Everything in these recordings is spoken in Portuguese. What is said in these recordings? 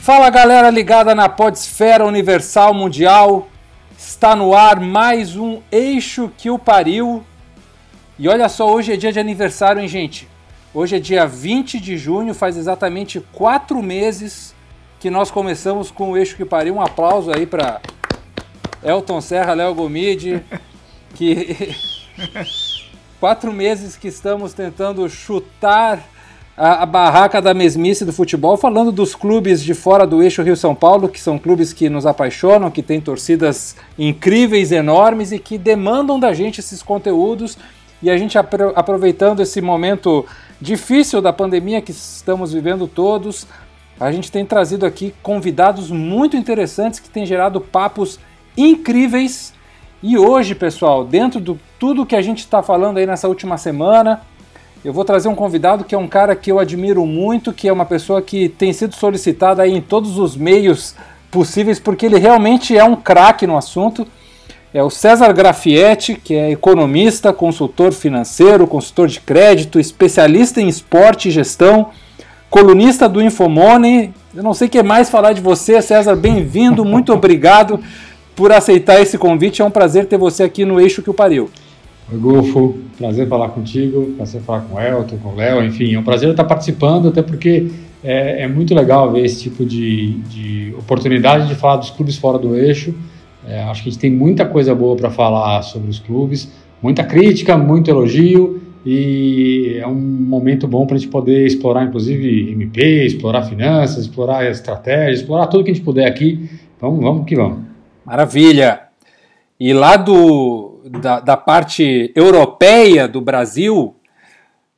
Fala galera ligada na Podesfera Universal Mundial, está no ar mais um Eixo que o Pariu. E olha só, hoje é dia de aniversário, hein, gente? Hoje é dia 20 de junho, faz exatamente quatro meses que nós começamos com o Eixo que Pariu. Um aplauso aí para Elton Serra, Léo Gomide, que quatro meses que estamos tentando chutar a, a, barraca da mesmice do futebol, falando dos clubes de fora do eixo Rio-São Paulo, que são clubes que nos apaixonam, que têm torcidas incríveis, enormes e que demandam da gente esses conteúdos. E a gente apro aproveitando esse momento difícil da pandemia que estamos vivendo todos, a gente tem trazido aqui convidados muito interessantes que têm gerado papos incríveis. E hoje, pessoal, dentro de tudo que a gente está falando aí nessa última semana, eu vou trazer um convidado que é um cara que eu admiro muito, que é uma pessoa que tem sido solicitada aí em todos os meios possíveis, porque ele realmente é um craque no assunto. É o César Grafietti, que é economista, consultor financeiro, consultor de crédito, especialista em esporte e gestão, colunista do Infomoney. Eu não sei o que mais falar de você, César. Bem-vindo, muito obrigado por aceitar esse convite. É um prazer ter você aqui no Eixo que o Pariu. Golfo. Prazer falar contigo, prazer falar com o Elton, com o Léo, enfim, é um prazer estar participando, até porque é, é muito legal ver esse tipo de, de, oportunidade de falar dos clubes fora do eixo. É, acho que a gente tem muita coisa boa para falar sobre os clubes, muita crítica, muito elogio, e é um momento bom para a gente poder explorar, inclusive, MP, explorar finanças, explorar estratégias, explorar tudo que a gente puder aqui. Vamos, vamos que vamos. Maravilha! E lá do, da, da parte europeia do Brasil,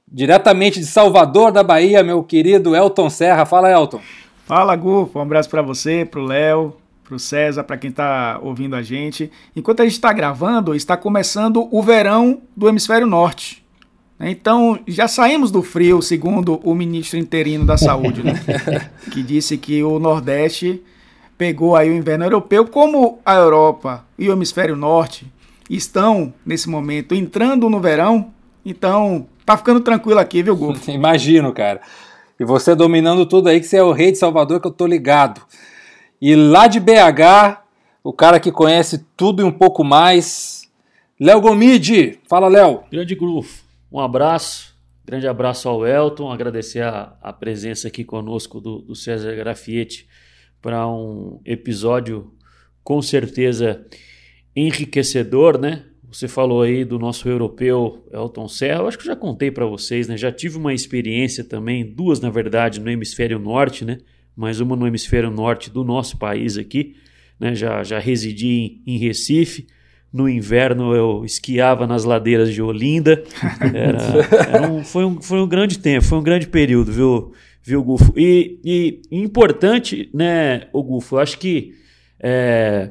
diretamente de Salvador da Bahia, meu querido Elton Serra. Fala, Elton. Fala, Gufo. Um abraço para você, para o Léo, para o César, para quem está ouvindo a gente. Enquanto a gente está gravando, está começando o verão do Hemisfério Norte. Então, já saímos do frio, segundo o ministro interino da Saúde, né? que disse que o Nordeste pegou aí o inverno europeu, como a Europa e o Hemisfério Norte estão, nesse momento, entrando no verão. Então, tá ficando tranquilo aqui, viu, Gu? Imagino, cara. E você dominando tudo aí, que você é o rei de Salvador, que eu tô ligado. E lá de BH, o cara que conhece tudo e um pouco mais, Léo Gomide. Fala, Léo. Grande grupo. Um abraço. Grande abraço ao Elton. Agradecer a, a presença aqui conosco do, do César Grafietti para um episódio com certeza enriquecedor, né? Você falou aí do nosso europeu Elton Serra. Eu acho que já contei para vocês, né? Já tive uma experiência também, duas na verdade, no hemisfério norte, né? Mais uma no hemisfério norte do nosso país aqui, né? Já, já residi em, em Recife. No inverno eu esquiava nas ladeiras de Olinda. Era, era um, foi, um, foi um grande tempo, foi um grande período, viu, viu Gufo? E, e importante, né, o Gufo? Eu acho que é,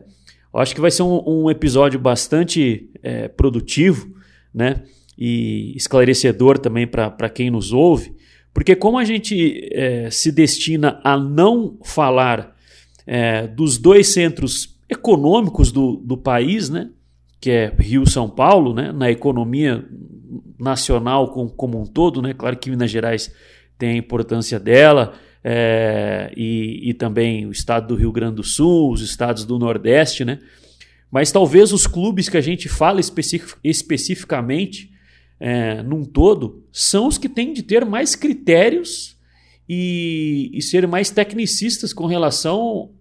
eu acho que vai ser um, um episódio bastante é, produtivo, né? E esclarecedor também para quem nos ouve, porque como a gente é, se destina a não falar é, dos dois centros econômicos do, do país, né? Que é Rio São Paulo, né? Na economia nacional com, como um todo, né? Claro que Minas Gerais tem a importância dela, é, e, e, também o estado do Rio Grande do Sul, os estados do Nordeste, né? Mas talvez os clubes que a gente fala especific, especificamente é, num todo são os que têm de ter mais critérios e, e ser mais tecnicistas com relação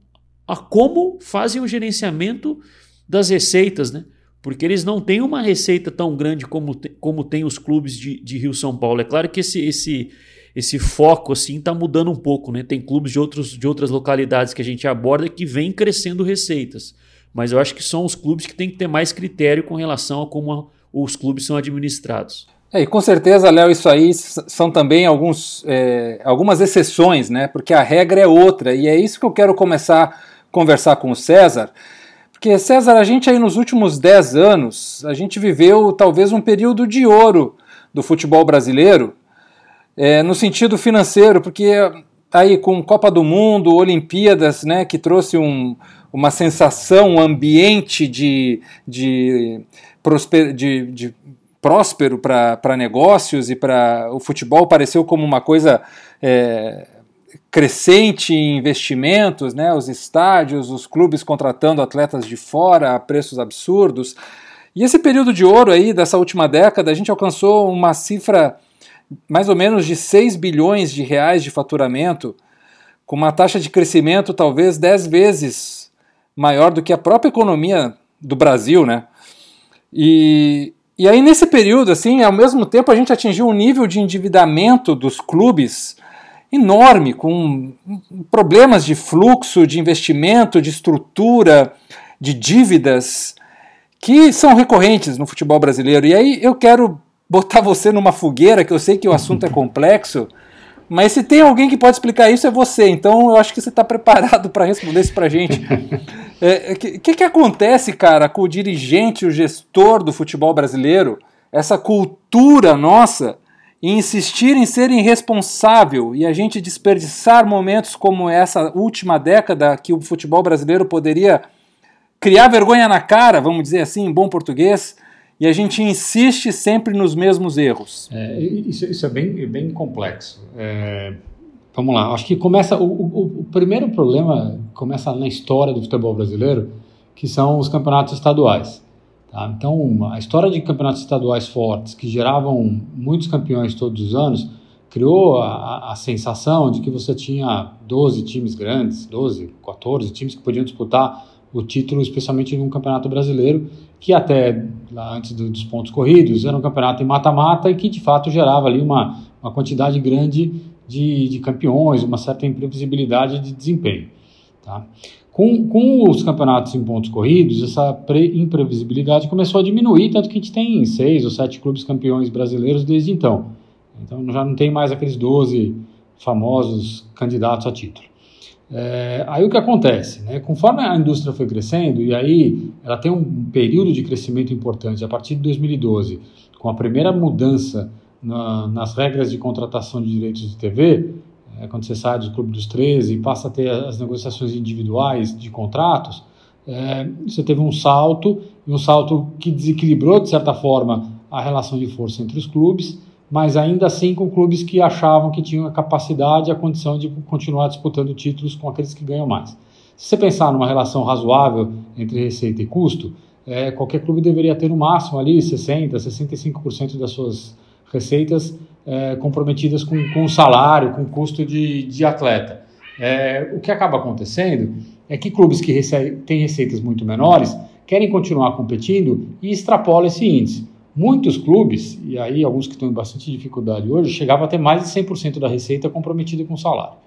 a como fazem o gerenciamento das receitas, né? Porque eles não têm uma receita tão grande como, te, como tem os clubes de, de Rio São Paulo. É claro que esse, esse, esse foco assim está mudando um pouco, né? Tem clubes de, outros, de outras localidades que a gente aborda que vem crescendo receitas. Mas eu acho que são os clubes que têm que ter mais critério com relação a como a, os clubes são administrados. É, e com certeza, Léo, isso aí são também alguns, é, algumas exceções, né? Porque a regra é outra. E é isso que eu quero começar a conversar com o César. Porque, César, a gente aí nos últimos 10 anos, a gente viveu talvez um período de ouro do futebol brasileiro, é, no sentido financeiro, porque aí com Copa do Mundo, Olimpíadas, né, que trouxe um, uma sensação, um ambiente de, de, prosper, de, de próspero para negócios e para o futebol pareceu como uma coisa é, crescente em investimentos, né, os estádios, os clubes contratando atletas de fora a preços absurdos. E esse período de ouro aí dessa última década, a gente alcançou uma cifra mais ou menos de 6 bilhões de reais de faturamento, com uma taxa de crescimento talvez 10 vezes maior do que a própria economia do Brasil, né? E, e aí nesse período, assim, ao mesmo tempo a gente atingiu um nível de endividamento dos clubes enorme, com problemas de fluxo, de investimento, de estrutura, de dívidas que são recorrentes no futebol brasileiro. E aí eu quero botar você numa fogueira, que eu sei que o assunto é complexo, mas se tem alguém que pode explicar isso é você. Então eu acho que você está preparado para responder isso para gente. O é, que, que, que acontece, cara, com o dirigente, o gestor do futebol brasileiro, essa cultura nossa, em insistir em ser irresponsável e a gente desperdiçar momentos como essa última década que o futebol brasileiro poderia criar vergonha na cara, vamos dizer assim, em bom português, e a gente insiste sempre nos mesmos erros. É, isso, isso, é bem, bem complexo. É, vamos lá, acho que começa. O, o, o, primeiro problema começa na história do futebol brasileiro, que são os campeonatos estaduais. Tá? Então, a história de campeonatos estaduais fortes, que geravam muitos campeões todos os anos, criou a, a sensação de que você tinha 12 times grandes, 12, 14 times que podiam disputar o título, especialmente num campeonato brasileiro, que até lá antes do, dos pontos corridos era um campeonato em mata-mata e que de fato gerava ali uma, uma quantidade grande de, de campeões, uma certa imprevisibilidade de desempenho. Tá? Com, com os campeonatos em pontos corridos, essa imprevisibilidade começou a diminuir, tanto que a gente tem seis ou sete clubes campeões brasileiros desde então. Então já não tem mais aqueles 12 famosos candidatos a título. É, aí o que acontece? Né? Conforme a indústria foi crescendo, e aí ela tem um período de crescimento importante a partir de 2012, com a primeira mudança na, nas regras de contratação de direitos de TV, é, quando você sai do Clube dos 13 e passa a ter as negociações individuais de contratos, é, você teve um salto, um salto que desequilibrou, de certa forma, a relação de força entre os clubes, mas ainda assim com clubes que achavam que tinham a capacidade e a condição de continuar disputando títulos com aqueles que ganham mais. Se você pensar numa relação razoável entre receita e custo, é, qualquer clube deveria ter no máximo ali 60%, 65% das suas receitas é, comprometidas com, com salário, com custo de, de atleta. É, o que acaba acontecendo é que clubes que rece têm receitas muito menores querem continuar competindo e extrapolam esse índice. Muitos clubes, e aí alguns que estão em bastante dificuldade hoje, chegavam a ter mais de 100% da receita comprometida com salário.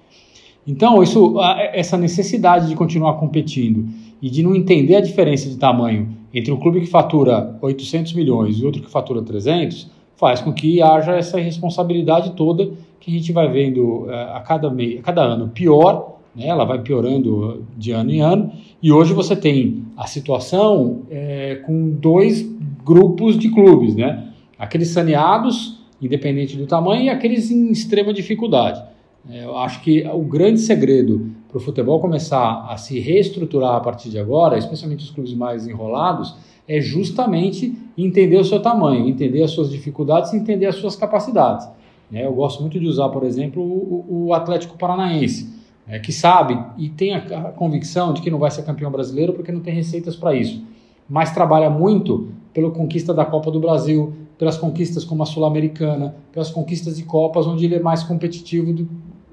Então, isso, essa necessidade de continuar competindo e de não entender a diferença de tamanho entre um clube que fatura 800 milhões e outro que fatura 300, faz com que haja essa responsabilidade toda que a gente vai vendo eh, a cada, a cada ano pior, né? ela vai piorando de ano em ano, e hoje você tem a situação é, com dois grupos de clubes, né? Aqueles saneados, independente do tamanho, e aqueles em extrema dificuldade. Eu acho que o grande segredo para o futebol começar a se reestruturar a partir de agora, especialmente os clubes mais enrolados, é justamente entender o seu tamanho, entender as suas dificuldades e entender as suas capacidades. É, eu gosto muito de usar, por exemplo, o, Atlético Paranaense, é, que sabe e tem a convicção de que não vai ser campeão brasileiro porque não tem receitas para isso, mas trabalha muito pela conquista da Copa do Brasil, pelas conquistas como a Sul-Americana, pelas conquistas de Copas, onde ele é mais competitivo do,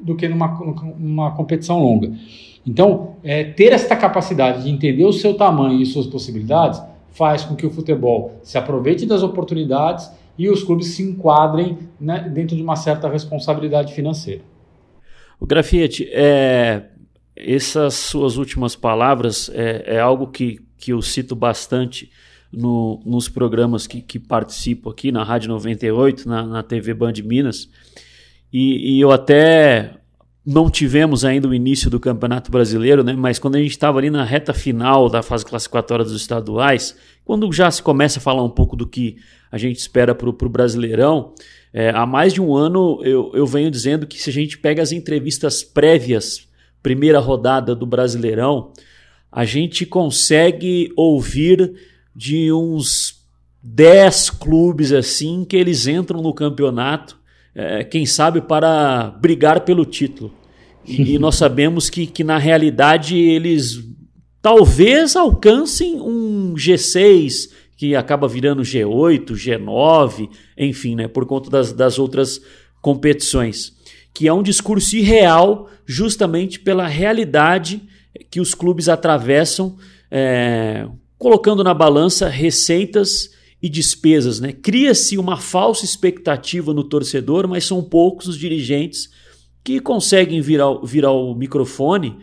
do que numa, numa competição longa. Então, é, ter esta capacidade de entender o seu tamanho e suas possibilidades faz com que o futebol se aproveite das oportunidades e os clubes se enquadrem né, dentro de uma certa responsabilidade financeira. O Grafite, é, essas suas últimas palavras é, é algo que, que eu cito bastante no, nos programas que, que participo aqui na Rádio 98, na, na TV Band Minas. E, e eu até não tivemos ainda o início do Campeonato Brasileiro, né? mas quando a gente estava ali na reta final da fase classificatória dos estaduais, quando já se começa a falar um pouco do que a gente espera para o Brasileirão, é, há mais de um ano eu, eu venho dizendo que se a gente pega as entrevistas prévias, primeira rodada do Brasileirão, a gente consegue ouvir de uns 10 clubes assim que eles entram no campeonato, é, quem sabe para brigar pelo título. E, e nós sabemos que, que na realidade eles talvez alcancem um G6 que acaba virando G8, G9, enfim, né, por conta das, das outras competições. Que é um discurso irreal justamente pela realidade que os clubes atravessam, é, colocando na balança receitas e despesas. Né? Cria-se uma falsa expectativa no torcedor, mas são poucos os dirigentes que conseguem virar, virar o microfone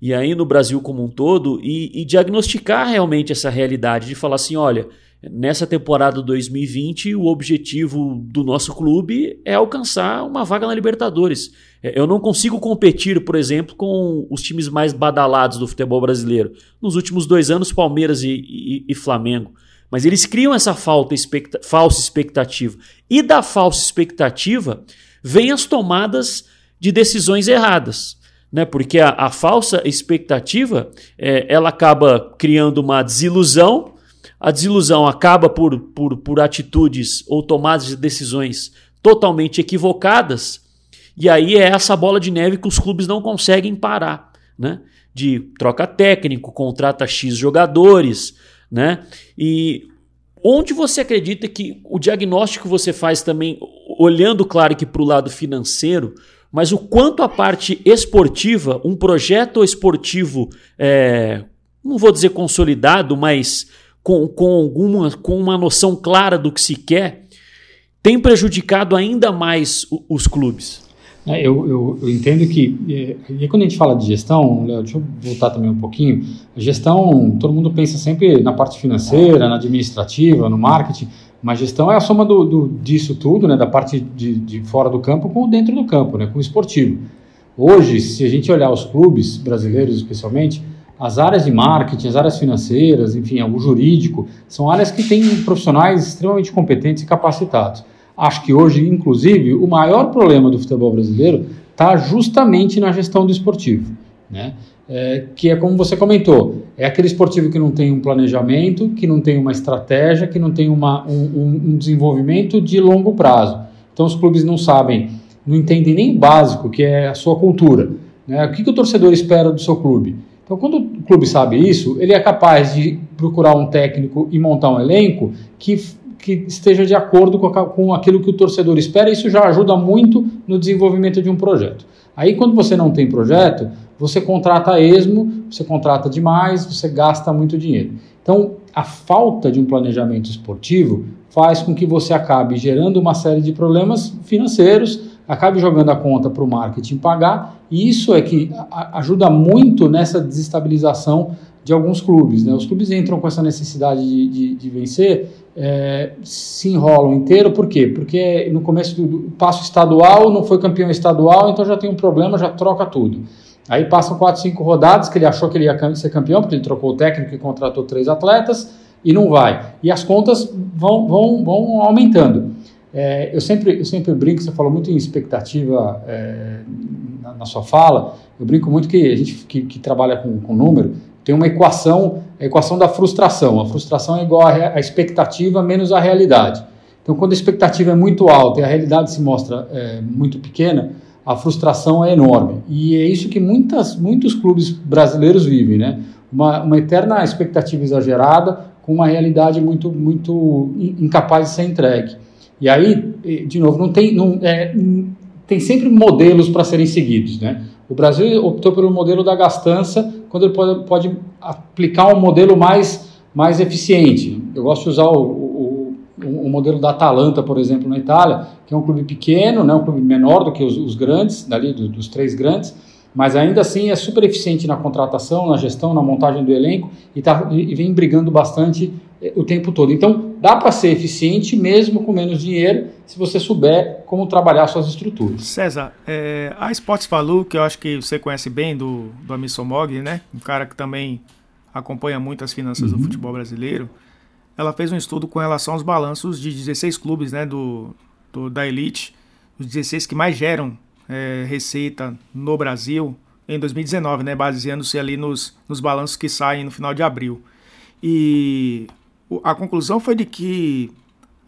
e aí no Brasil como um todo e, e, diagnosticar realmente essa realidade de falar assim, olha, nessa temporada 2020 o objetivo do nosso clube é alcançar uma vaga na Libertadores. É, eu não consigo competir, por exemplo, com os times mais badalados do futebol brasileiro. Nos últimos dois anos, Palmeiras e, e, e Flamengo. Mas eles criam essa expecta falsa expectativa. E da falsa expectativa vem as tomadas de decisões erradas né? Porque a, a falsa expectativa é, ela acaba criando uma desilusão, a desilusão acaba por, por, por atitudes ou tomadas de decisões totalmente equivocadas, e aí é essa bola de neve que os clubes não conseguem parar, né? De troca técnico, contrata X jogadores, né? E onde você acredita que o diagnóstico que você faz também, olhando claro que para o lado financeiro, mas o quanto a parte esportiva, um projeto esportivo, é, não vou dizer consolidado, mas com, com, alguma, com uma noção clara do que se quer, tem prejudicado ainda mais os clubes. É, eu, eu, eu, entendo que, e, e, quando a gente fala de gestão, Léo, deixa eu voltar também um pouquinho, a gestão, todo mundo pensa sempre na parte financeira, na administrativa, no marketing, mas gestão é a soma do, do, disso tudo, né, da parte de, de fora do campo com dentro do campo, né, com o esportivo. Hoje, se a gente olhar os clubes brasileiros especialmente, as áreas de marketing, as áreas financeiras, enfim, o jurídico, são áreas que têm profissionais extremamente competentes e capacitados. Acho que hoje, inclusive, o maior problema do futebol brasileiro está justamente na gestão do esportivo. Né? é, que é como você comentou, é aquele esportivo que não tem um planejamento, que não tem uma estratégia, que não tem uma, um, um desenvolvimento de longo prazo. Então os clubes não sabem, não entendem nem o básico, que é a sua cultura. Né? O que, que o torcedor espera do seu clube? Então, quando o clube sabe isso, ele é capaz de procurar um técnico e montar um elenco que, que esteja de acordo com, aquilo que o torcedor espera. Isso já ajuda muito no desenvolvimento de um projeto. Aí, quando você não tem projeto, você contrata a esmo, você contrata demais, você gasta muito dinheiro. Então, a falta de um planejamento esportivo faz com que você acabe gerando uma série de problemas financeiros, acabe jogando a conta para o marketing pagar, e isso é que ajuda muito nessa desestabilização de alguns clubes. Né? Os clubes entram com essa necessidade de, de, de vencer, é, se enrolam inteiro, por quê? Porque no começo do, passo estadual, não foi campeão estadual, então já tem um problema, já troca tudo. Aí passam 4, 5 rodadas que ele achou que ele ia ser campeão, porque ele trocou o técnico e contratou três atletas, e não vai. E as contas vão, vão, vão aumentando. É, eu, sempre, eu sempre brinco, você falou muito em expectativa é, na, na, sua fala, eu brinco muito que a gente que, que trabalha com, com número tem uma equação, a equação da frustração. A frustração é igual à expectativa menos a realidade. Então, quando a expectativa é muito alta e a realidade se mostra é, muito pequena, a frustração é enorme. E é isso que muitas, muitos clubes brasileiros vivem, né? Uma, uma eterna expectativa exagerada com uma realidade muito, muito incapaz de ser entregue. E aí, de novo, não tem, não, é, tem sempre modelos para serem seguidos, né? O Brasil optou pelo modelo da gastança, quando ele pode, pode aplicar um modelo mais, mais eficiente. Eu gosto de usar o, o, modelo da Atalanta, por exemplo, na Itália, que é um clube pequeno, né, um clube menor do que os, os grandes, dali do, dos três grandes, mas ainda assim é super eficiente na contratação, na gestão, na montagem do elenco e, tá, e vem brigando bastante o tempo todo. Então, dá para ser eficiente mesmo com menos dinheiro, se você souber como trabalhar suas estruturas. César, é, a Sports Value, que eu acho que você conhece bem do, do Amisso Mogli, né? Um cara que também acompanha muito as finanças uhum. do futebol brasileiro. Ela fez um estudo com relação aos balanços de 16 clubes né, do, do da Elite, os 16 que mais geram é, receita no Brasil em 2019, né, baseando-se ali nos, nos balanços que saem no final de abril. E a conclusão foi de que,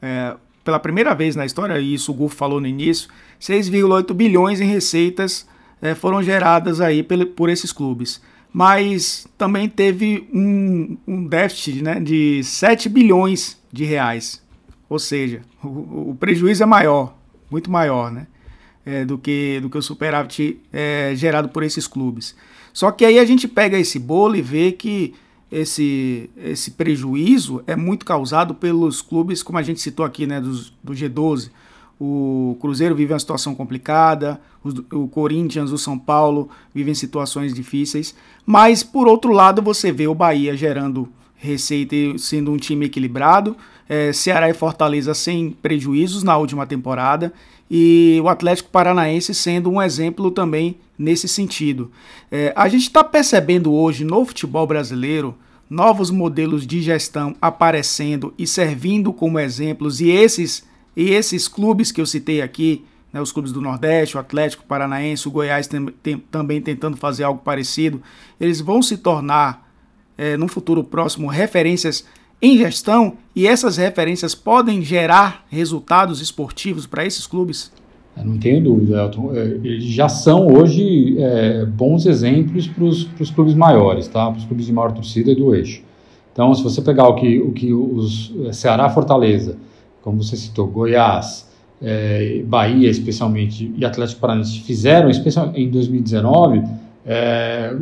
é, pela primeira vez na história, e isso o Gulf falou no início, 6,8 bilhões em receitas é, foram geradas aí por, por esses clubes. Mas também teve um, um déficit né, de 7 bilhões de reais. Ou seja, o, o prejuízo é maior, muito maior, né? É, do, que, do que o superávit é, gerado por esses clubes. Só que aí a gente pega esse bolo e vê que esse, esse prejuízo é muito causado pelos clubes, como a gente citou aqui, né, dos, do G12. O Cruzeiro vive uma situação complicada, o, Corinthians, o São Paulo vivem situações difíceis, mas por outro lado você vê o Bahia gerando receita e sendo um time equilibrado, é, Ceará e Fortaleza sem prejuízos na última temporada e o Atlético Paranaense sendo um exemplo também nesse sentido. É, a gente está percebendo hoje no futebol brasileiro novos modelos de gestão aparecendo e servindo como exemplos, e esses, e esses clubes que eu citei aqui, né, os clubes do Nordeste, o Atlético Paranaense, o Goiás tem, tem, também tentando fazer algo parecido, eles vão se tornar, é, no futuro próximo, referências em gestão e essas referências podem gerar resultados esportivos para esses clubes? Não tenho dúvida, Elton. É, eles já são hoje é, bons exemplos para os clubes maiores, tá? para os clubes de maior torcida e do eixo. Então, se você pegar o que, o que os é, Ceará, Fortaleza, como você citou, Goiás, é, Bahia especialmente e Atlético Paranaense fizeram, especialmente em 2019, é,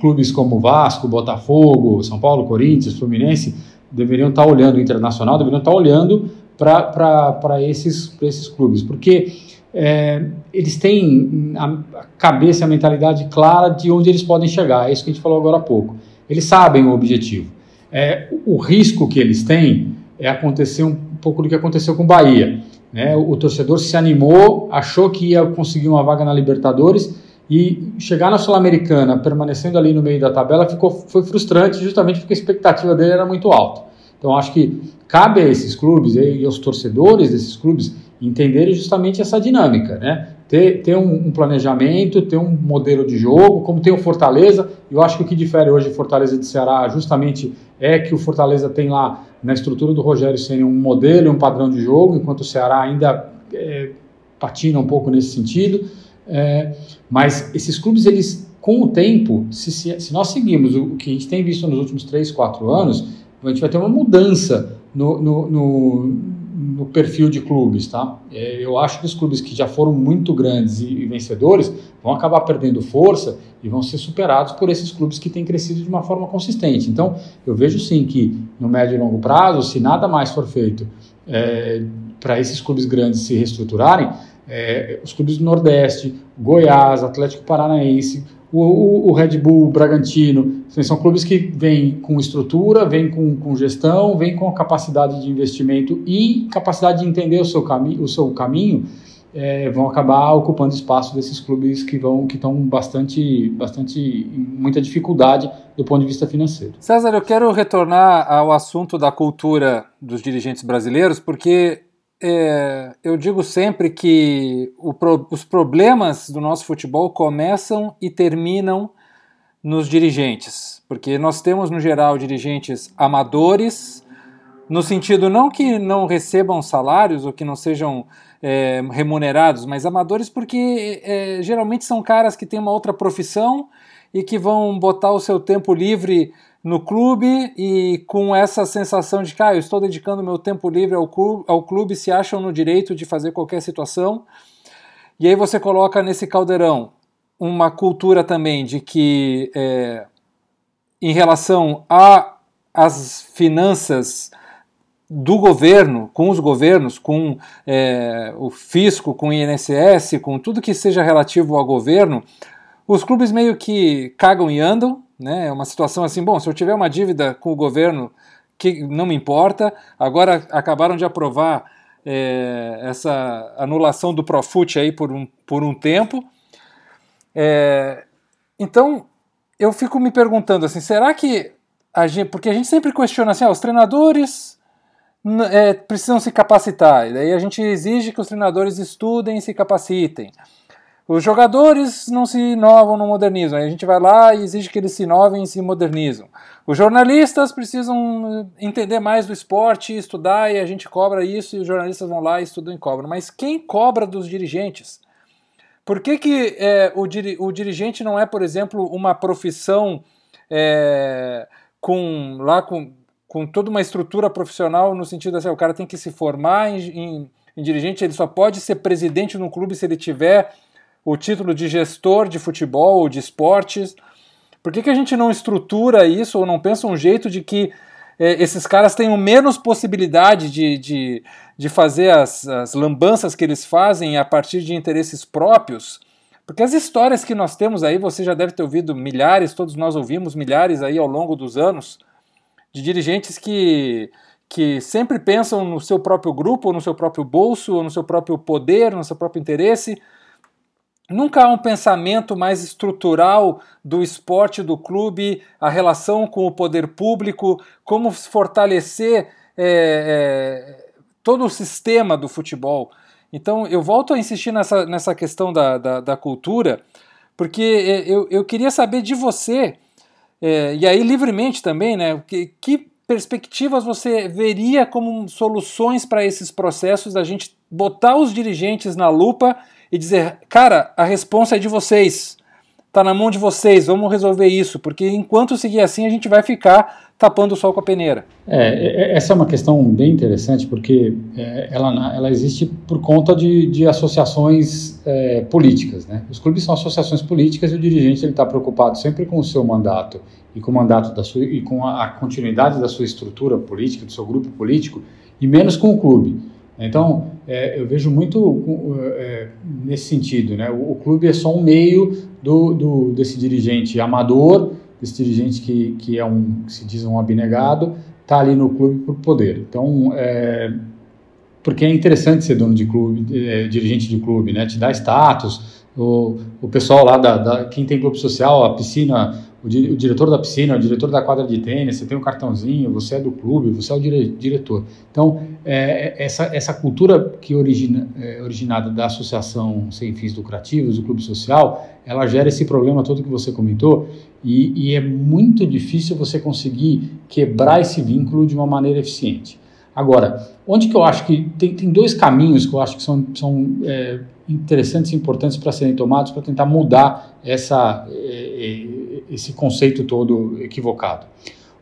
clubes como Vasco, Botafogo, São Paulo, Corinthians, Fluminense deveriam estar olhando, o Internacional deveriam estar olhando para esses, esses clubes, porque é, eles têm a cabeça a mentalidade clara de onde eles podem chegar, é isso que a gente falou agora há pouco. Eles sabem o objetivo. É, o risco que eles têm é acontecer um pouco do que aconteceu com o Bahia. Né? O, o torcedor se animou, achou que ia conseguir uma vaga na Libertadores e chegar na Sul-Americana, permanecendo ali no meio da tabela, ficou, foi frustrante justamente porque a expectativa dele era muito alta. Então acho que cabe a esses clubes e aos torcedores desses clubes entenderem justamente essa dinâmica, né? Ter, ter um, um, planejamento, ter um modelo de jogo, como tem o Fortaleza. Eu acho que o que difere hoje Fortaleza de Ceará justamente é que o Fortaleza tem lá na estrutura do Rogério Senna um modelo e um padrão de jogo, enquanto o Ceará ainda é, patina um pouco nesse sentido. É, mas esses clubes, eles, com o tempo, se, se, nós seguimos o, que a gente tem visto nos últimos 3, 4 anos, a gente vai ter uma mudança no, no, no, no perfil de clubes. Tá? É, eu acho que os clubes que já foram muito grandes e, e vencedores vão acabar perdendo força e vão ser superados por esses clubes que têm crescido de uma forma consistente. Então, eu vejo sim que no médio e longo prazo, se nada mais for feito é, para esses clubes grandes se reestruturarem, é, os clubes do Nordeste, Goiás, Atlético Paranaense, o, o, o Red Bull, Bragantino, são clubes que vêm com estrutura, vêm com, com gestão, vêm com capacidade de investimento e capacidade de entender o seu, cami o seu caminho, é, vão acabar ocupando espaço desses clubes que vão que estão bastante, bastante muita dificuldade do ponto de vista financeiro. César, eu quero retornar ao assunto da cultura dos dirigentes brasileiros, porque é, eu digo sempre que pro, os problemas do nosso futebol começam e terminam nos dirigentes, porque nós temos no geral dirigentes amadores, no sentido não que não recebam salários ou que não sejam é, remunerados, mas amadores porque é, geralmente são caras que têm uma outra profissão e que vão botar o seu tempo livre no clube e com essa sensação de que ah, eu estou dedicando meu tempo livre ao clube, ao clube, se acham no direito de fazer qualquer situação. E aí você coloca nesse caldeirão uma cultura também de que, é, em relação às finanças do governo, com os governos, com é, o fisco, com o INSS, com tudo que seja relativo ao governo, Os clubes meio que cagam e andam, né? É uma situação assim, bom, se eu tiver uma dívida com o governo que não me importa, agora acabaram de aprovar é, essa anulação do Profut aí por um, por um tempo. É, então, eu fico me perguntando assim, será que a gente, porque a gente sempre questiona assim, ah, os treinadores é, precisam se capacitar, e daí a gente exige que os treinadores estudem e se capacitem. Os jogadores não se inovam no modernismo, aí a gente vai lá e exige que eles se inovem e se modernizam. Os jornalistas precisam entender mais do esporte, estudar, e a gente cobra isso, e os jornalistas vão lá estudam e cobram. Mas quem cobra dos dirigentes? Por que, que é, o, diri o, dirigente não é, por exemplo, uma profissão é, com lá com, com toda uma estrutura profissional no sentido assim, o cara tem que se formar em, em, em dirigente, ele só pode ser presidente no clube se ele tiver o título de gestor de futebol ou de esportes? Por que, que a gente não estrutura isso ou não pensa um jeito de que é, esses caras tenham menos possibilidade de, de, de fazer as, as lambanças que eles fazem a partir de interesses próprios? Porque as histórias que nós temos aí, você já deve ter ouvido milhares, todos nós ouvimos milhares aí ao longo dos anos, de dirigentes que, que sempre pensam no seu próprio grupo, ou no seu próprio bolso, ou no seu próprio poder, no seu próprio interesse, Nunca há um pensamento mais estrutural do esporte do clube, a relação com o poder público, como fortalecer é, é, todo o sistema do futebol. Então eu volto a insistir nessa, nessa questão da, da, da cultura, porque é, eu, eu queria saber de você, é, e aí livremente também, né, que, que perspectivas você veria como soluções para esses processos da gente botar os dirigentes na lupa e dizer, cara, a resposta é de vocês, tá na mão de vocês, vamos resolver isso, porque enquanto seguir assim a gente vai ficar tapando o sol com a peneira. É, essa é uma questão bem interessante porque é, ela, ela existe por conta de, de associações é, políticas, né? Os clubes são associações políticas e o dirigente está preocupado sempre com o seu mandato e com o mandato da sua e com a continuidade da sua estrutura política, do seu grupo político e menos com o clube. Então, é, eu vejo muito é, nesse sentido, né? O, o, clube é só um meio do, do, desse dirigente amador, desse dirigente que, que é um, que se diz um abnegado, tá ali no clube por poder. Então, é, porque é interessante ser dono de clube, é, dirigente de clube, né? Te dá status, o, o pessoal lá da, da, quem tem clube social, a piscina o, di, o, diretor da piscina, o diretor da quadra de tênis, você tem um cartãozinho, você é do clube, você é o dire, diretor. Então, é, é, essa, essa cultura que origina, é originada da associação sem fins lucrativos, do clube social, ela gera esse problema todo que você comentou e, e é muito difícil você conseguir quebrar esse vínculo de uma maneira eficiente. Agora, onde que eu acho que tem, tem dois caminhos que eu acho que são, são é, interessantes e importantes para serem tomados para tentar mudar essa, é, é esse conceito todo equivocado.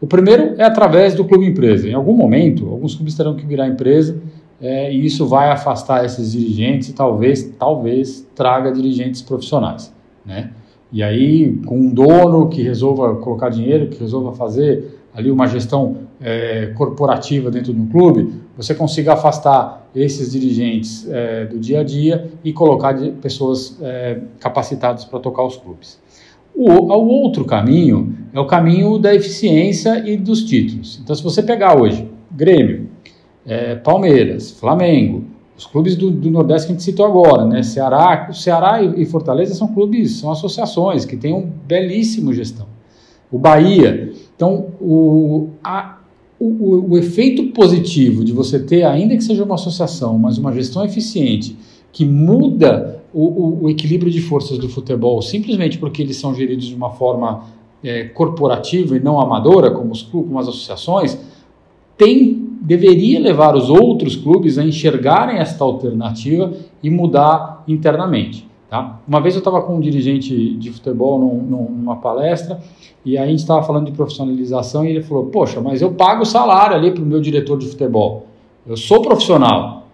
O primeiro é através do clube empresa. Em algum momento, alguns clubes terão que virar empresa é, e isso vai afastar esses dirigentes e talvez, talvez traga dirigentes profissionais, né? E aí, com um dono que resolva colocar dinheiro, que resolva fazer ali uma gestão é, corporativa dentro do clube, você consiga afastar esses dirigentes é, do dia a dia e colocar pessoas é, capacitadas para tocar os clubes. O, o outro caminho é o caminho da eficiência e dos títulos. Então, se você pegar hoje Grêmio, é, Palmeiras, Flamengo, os clubes do, do, Nordeste que a gente citou agora, né? Ceará, Ceará e, e, Fortaleza são clubes, são associações que têm um belíssimo gestão. O Bahia. Então, o, a, o, o efeito positivo de você ter, ainda que seja uma associação, mas uma gestão eficiente que muda o, o, o, equilíbrio de forças do futebol simplesmente porque eles são geridos de uma forma é, corporativa e não amadora, como, os, como as associações, tem, deveria levar os outros clubes a enxergarem esta alternativa e mudar internamente. Tá? Uma vez eu estava com um dirigente de futebol num, numa palestra e aí a gente estava falando de profissionalização e ele falou: Poxa, mas eu pago o salário ali para o meu diretor de futebol. Eu sou profissional.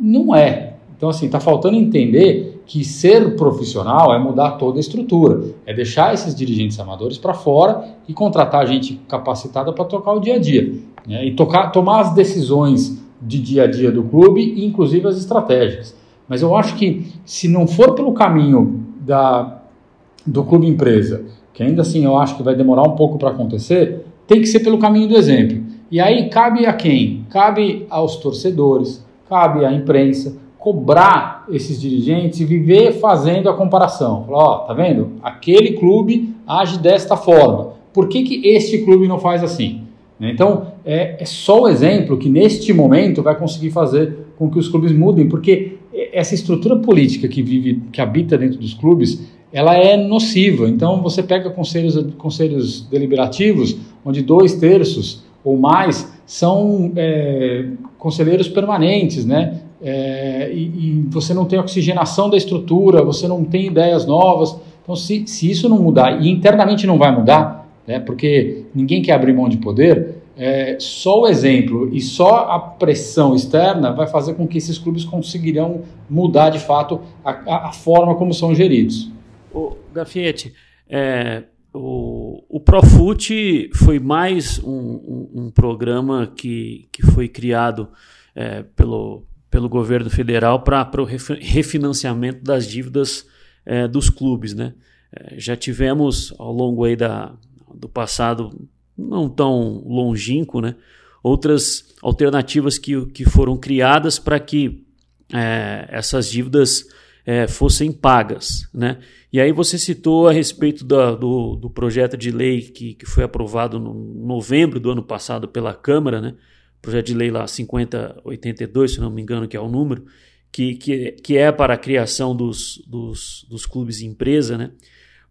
Não é. Então, assim, está faltando entender que ser profissional é mudar toda a estrutura, é deixar esses dirigentes amadores para fora e contratar gente capacitada para tocar o dia a dia né? e tocar, tomar as decisões de dia a dia do clube, inclusive as estratégias. Mas eu acho que se não for pelo caminho da, do clube empresa, que ainda assim eu acho que vai demorar um pouco para acontecer, tem que ser pelo caminho do exemplo. E aí cabe a quem? Cabe aos torcedores, cabe à imprensa cobrar esses dirigentes e viver fazendo a comparação. Falar, ó, tá vendo? Aquele clube age desta forma. Por que, que este clube não faz assim? Então, é, é só o exemplo que neste momento vai conseguir fazer com que os clubes mudem, porque essa estrutura política que vive, que habita dentro dos clubes, ela é nociva. Então, você pega conselhos, conselhos deliberativos, onde dois terços ou mais são é, conselheiros permanentes, né? É, e, e, você não tem oxigenação da estrutura, você não tem ideias novas. Então, se, se isso não mudar, e internamente não vai mudar, né, porque ninguém quer abrir mão de poder, é, só o exemplo e só a pressão externa vai fazer com que esses clubes conseguirão mudar de fato a, a forma como são geridos. O Gafietti, é, o, o Profut foi mais um, um, um, programa que, que foi criado é, pelo, pelo governo federal para o refinanciamento das dívidas é, dos clubes. Né? É, já tivemos ao longo aí da, do passado não tão longínquo, né? outras alternativas que, que foram criadas para que é, essas dívidas é, fossem pagas. Né? E aí você citou a respeito da, do, do projeto de lei que, que foi aprovado no novembro do ano passado pela Câmara, né? Projeto de lei lá 5082, se não me engano, que é o número, que, que, que é para a criação dos, dos, dos clubes empresa, né?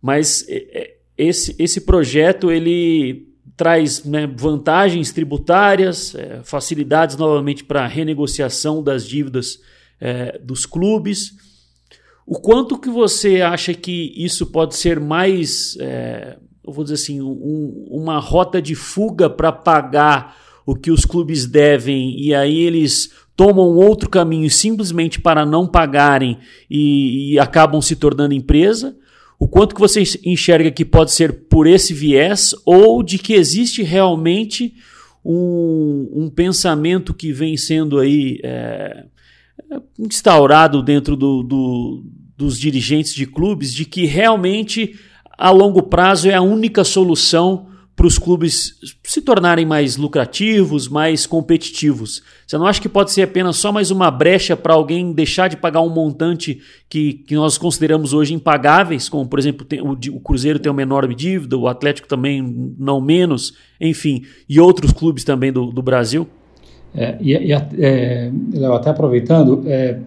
Mas é, é, esse, esse projeto ele traz né, vantagens tributárias, é, facilidades novamente para renegociação das dívidas é, dos clubes. O quanto que você acha que isso pode ser mais, é, eu vou dizer assim, um, uma rota de fuga para pagar o que os clubes devem e aí eles tomam outro caminho simplesmente para não pagarem e, e acabam se tornando empresa? O quanto que você enxerga que pode ser por esse viés ou de que existe realmente um, um pensamento que vem sendo aí é, instaurado dentro do, do, dos dirigentes de clubes de que realmente a longo prazo é a única solução para os clubes se tornarem mais lucrativos, mais competitivos? Você não acha que pode ser apenas só mais uma brecha para alguém deixar de pagar um montante que, que nós consideramos hoje impagáveis, como por exemplo tem, o, o, Cruzeiro tem uma enorme dívida, o Atlético também não menos, enfim, e outros clubes também do, do Brasil? É, e, e é, até aproveitando, é,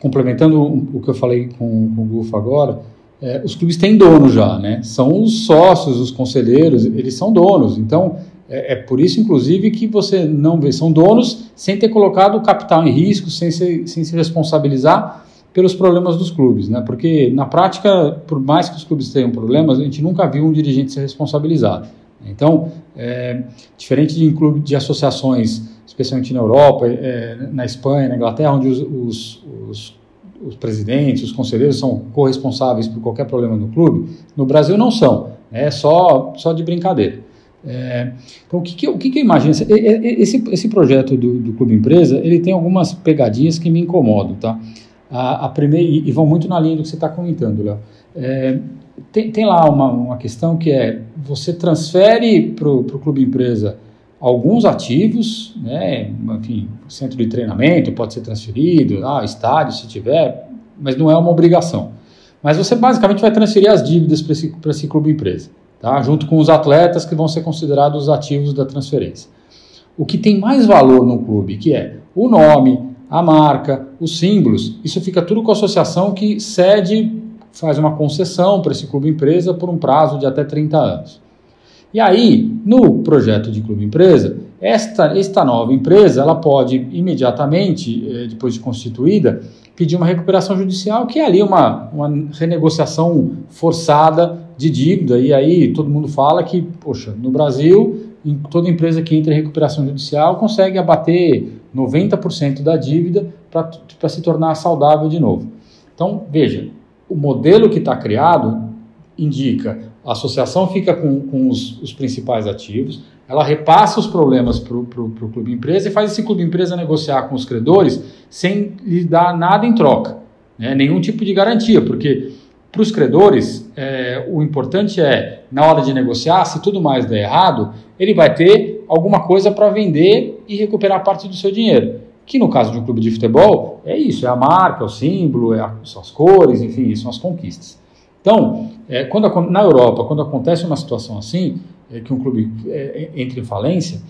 complementando o que eu falei com, com o Gufo agora, é, os clubes têm dono já, né? São os sócios, os conselheiros, eles são donos. Então, é, é, por isso, inclusive, que você não vê. São donos sem ter colocado o capital em risco, sem se, sem se responsabilizar pelos problemas dos clubes, né? Porque, na prática, por mais que os clubes tenham problemas, a gente nunca viu um dirigente ser responsabilizado. Então, é, diferente de, clube, de associações, especialmente na Europa, é, na Espanha, na Inglaterra, onde os, os, os os presidentes, os conselheiros são corresponsáveis por qualquer problema no clube, no Brasil não são, é só, só de brincadeira. É, então, o que, que, o que, que eu imagino? Esse, esse projeto do, do Clube Empresa, ele tem algumas pegadinhas que me incomodam, tá? A, a primeira, e, vão muito na linha do que você está comentando, Léo. É, tem, tem lá uma, uma questão que é, você transfere para o Clube Empresa alguns ativos, né, enfim, centro de treinamento pode ser transferido, ah, estádio se tiver, mas não é uma obrigação. Mas você basicamente vai transferir as dívidas para esse, esse clube empresa, tá? junto com os atletas que vão ser considerados os ativos da transferência. O que tem mais valor no clube, que é o nome, a marca, os símbolos, isso fica tudo com a associação que cede, faz uma concessão para esse clube empresa por um prazo de até 30 anos. E aí, no projeto de clube empresa, esta, esta nova empresa ela pode imediatamente, eh, depois de constituída, pedir uma recuperação judicial, que é ali uma, uma renegociação forçada de dívida. E aí todo mundo fala que, poxa, no Brasil, toda empresa que entra em recuperação judicial consegue abater 90% da dívida para se tornar saudável de novo. Então, veja, o modelo que está criado indica a associação fica com, com os, os principais ativos, ela repassa os problemas para o clube empresa e faz esse clube empresa negociar com os credores sem lhe dar nada em troca, né? nenhum tipo de garantia, porque para os credores, é, o importante é, na hora de negociar, se tudo mais der errado, ele vai ter alguma coisa para vender e recuperar parte do seu dinheiro. Que no caso de um clube de futebol, é isso, é a marca, é o símbolo, é a, são as cores, enfim, são as conquistas. Então, é, quando, na Europa, quando acontece uma situação assim, é, que um clube é, entra em falência,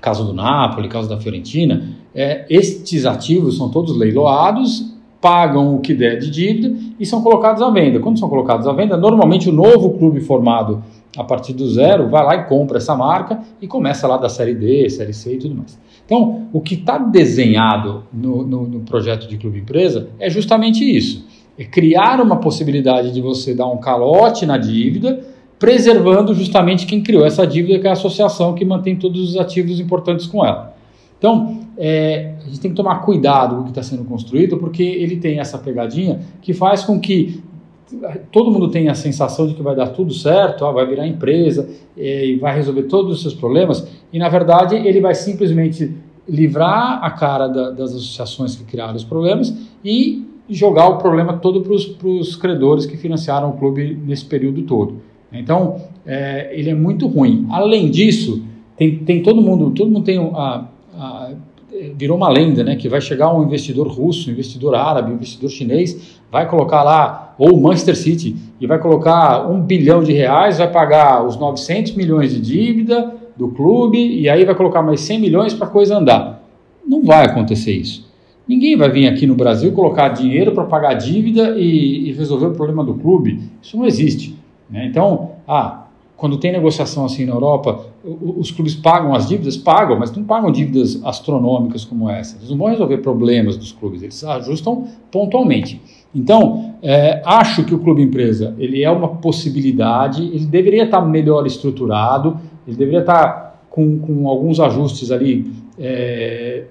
caso do Napoli, caso da Fiorentina, é, estes ativos são todos leiloados pagam o que der de dívida e são colocados à venda. Quando são colocados à venda, normalmente o novo clube formado a partir do zero vai lá e compra essa marca e começa lá da série D, série C e tudo mais. Então, o que está desenhado no, no, no, projeto de clube empresa é justamente isso: é criar uma possibilidade de você dar um calote na dívida, preservando justamente quem criou essa dívida, que é a associação que mantém todos os ativos importantes com ela. Então, é, a gente tem que tomar cuidado com o que está sendo construído, porque ele tem essa pegadinha que faz com que todo mundo tenha a sensação de que vai dar tudo certo, ó, vai virar empresa é, e vai resolver todos os seus problemas, e na verdade ele vai simplesmente livrar a cara da, das associações que criaram os problemas e jogar o problema todo para os credores que financiaram o clube nesse período todo. Então, é, ele é muito ruim. Além disso, tem, tem todo mundo, todo mundo tem a, a virou uma lenda, né? Que vai chegar um investidor russo, investidor árabe, investidor chinês, vai colocar lá, ou Manchester City, e vai colocar um bilhão de reais, vai pagar os 900 milhões de dívida do clube, e aí vai colocar mais 100 milhões para a coisa andar. Não vai acontecer isso. Ninguém vai vir aqui no Brasil colocar dinheiro para pagar dívida e, e, resolver o problema do clube. Isso não existe. Né? Então, ah, quando tem negociação assim na Europa, os clubes pagam as dívidas? Pagam, mas não pagam dívidas astronômicas como essa. Eles não vão resolver problemas dos clubes, eles ajustam pontualmente. Então, é, acho que o clube empresa ele é uma possibilidade, ele deveria estar melhor estruturado, ele deveria estar com, com alguns ajustes ali é,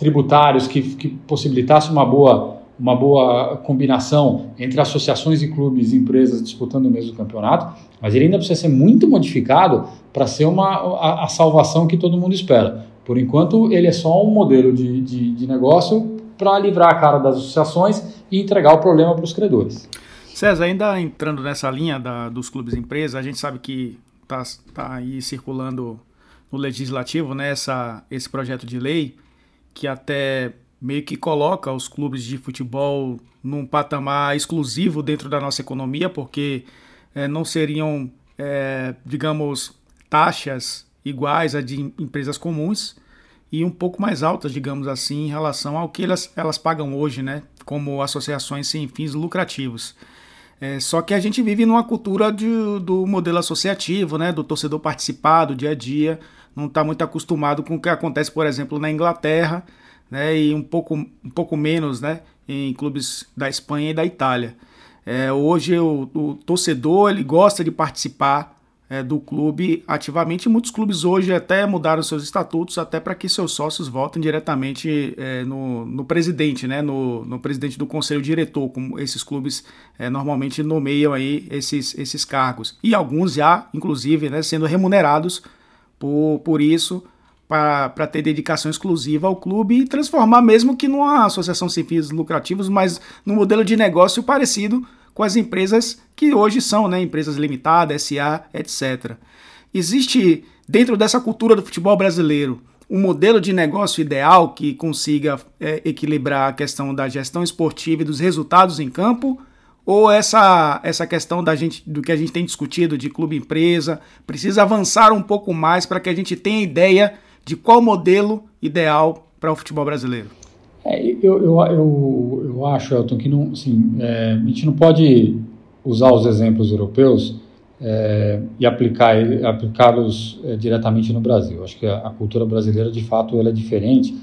tributários que, que possibilitasse uma boa uma boa combinação entre associações e clubes e empresas disputando o mesmo campeonato, mas ele ainda precisa ser muito modificado para ser uma, a, a, salvação que todo mundo espera. Por enquanto, ele é só um modelo de, de, de negócio para livrar a cara das associações e entregar o problema para os credores. César, ainda entrando nessa linha da, dos clubes empresas, a gente sabe que está tá aí circulando no legislativo né, essa, esse projeto de lei que até meio que coloca os clubes de futebol num patamar exclusivo dentro da nossa economia, porque é, não seriam, é, digamos, taxas iguais a de empresas comuns e um pouco mais altas, digamos assim, em relação ao que elas, elas pagam hoje, né, como associações sem fins lucrativos. É, só que a gente vive numa cultura de, do modelo associativo, né, do torcedor participar do dia a dia, não está muito acostumado com o que acontece, por exemplo, na Inglaterra, né, e um pouco, um pouco menos né, em clubes da Espanha e da Itália. É, hoje o, o, torcedor ele gosta de participar é, do clube ativamente. Muitos clubes hoje até mudaram seus estatutos até para que seus sócios votem diretamente é, no, no, presidente, né, no, no, presidente do conselho diretor, como esses clubes é, normalmente nomeiam aí esses, esses cargos. E alguns já, inclusive, né, sendo remunerados por, por isso para ter dedicação exclusiva ao clube e transformar mesmo que numa associação sem fins lucrativos, mas num modelo de negócio parecido com as empresas que hoje são, né, empresas limitadas, SA, etc. Existe dentro dessa cultura do futebol brasileiro um modelo de negócio ideal que consiga é, equilibrar a questão da gestão esportiva e dos resultados em campo? Ou essa, essa questão da gente, do que a gente tem discutido de clube empresa precisa avançar um pouco mais para que a gente tenha ideia de qual modelo ideal para o futebol brasileiro? É, eu, eu, eu, eu, acho, Elton, que não, assim, é, a gente não pode usar os exemplos europeus é, e aplicar aplicá-los é, diretamente no Brasil. Acho que a, a, cultura brasileira, de fato, ela é diferente.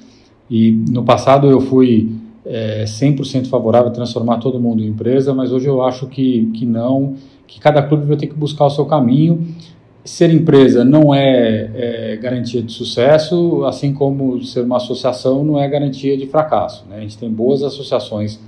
E no passado eu fui é, 100% favorável a transformar todo mundo em empresa, mas hoje eu acho que, que não, que cada clube vai ter que buscar o seu caminho ser empresa não é, é, garantia de sucesso, assim como ser uma associação não é garantia de fracasso. Né? A gente tem boas associações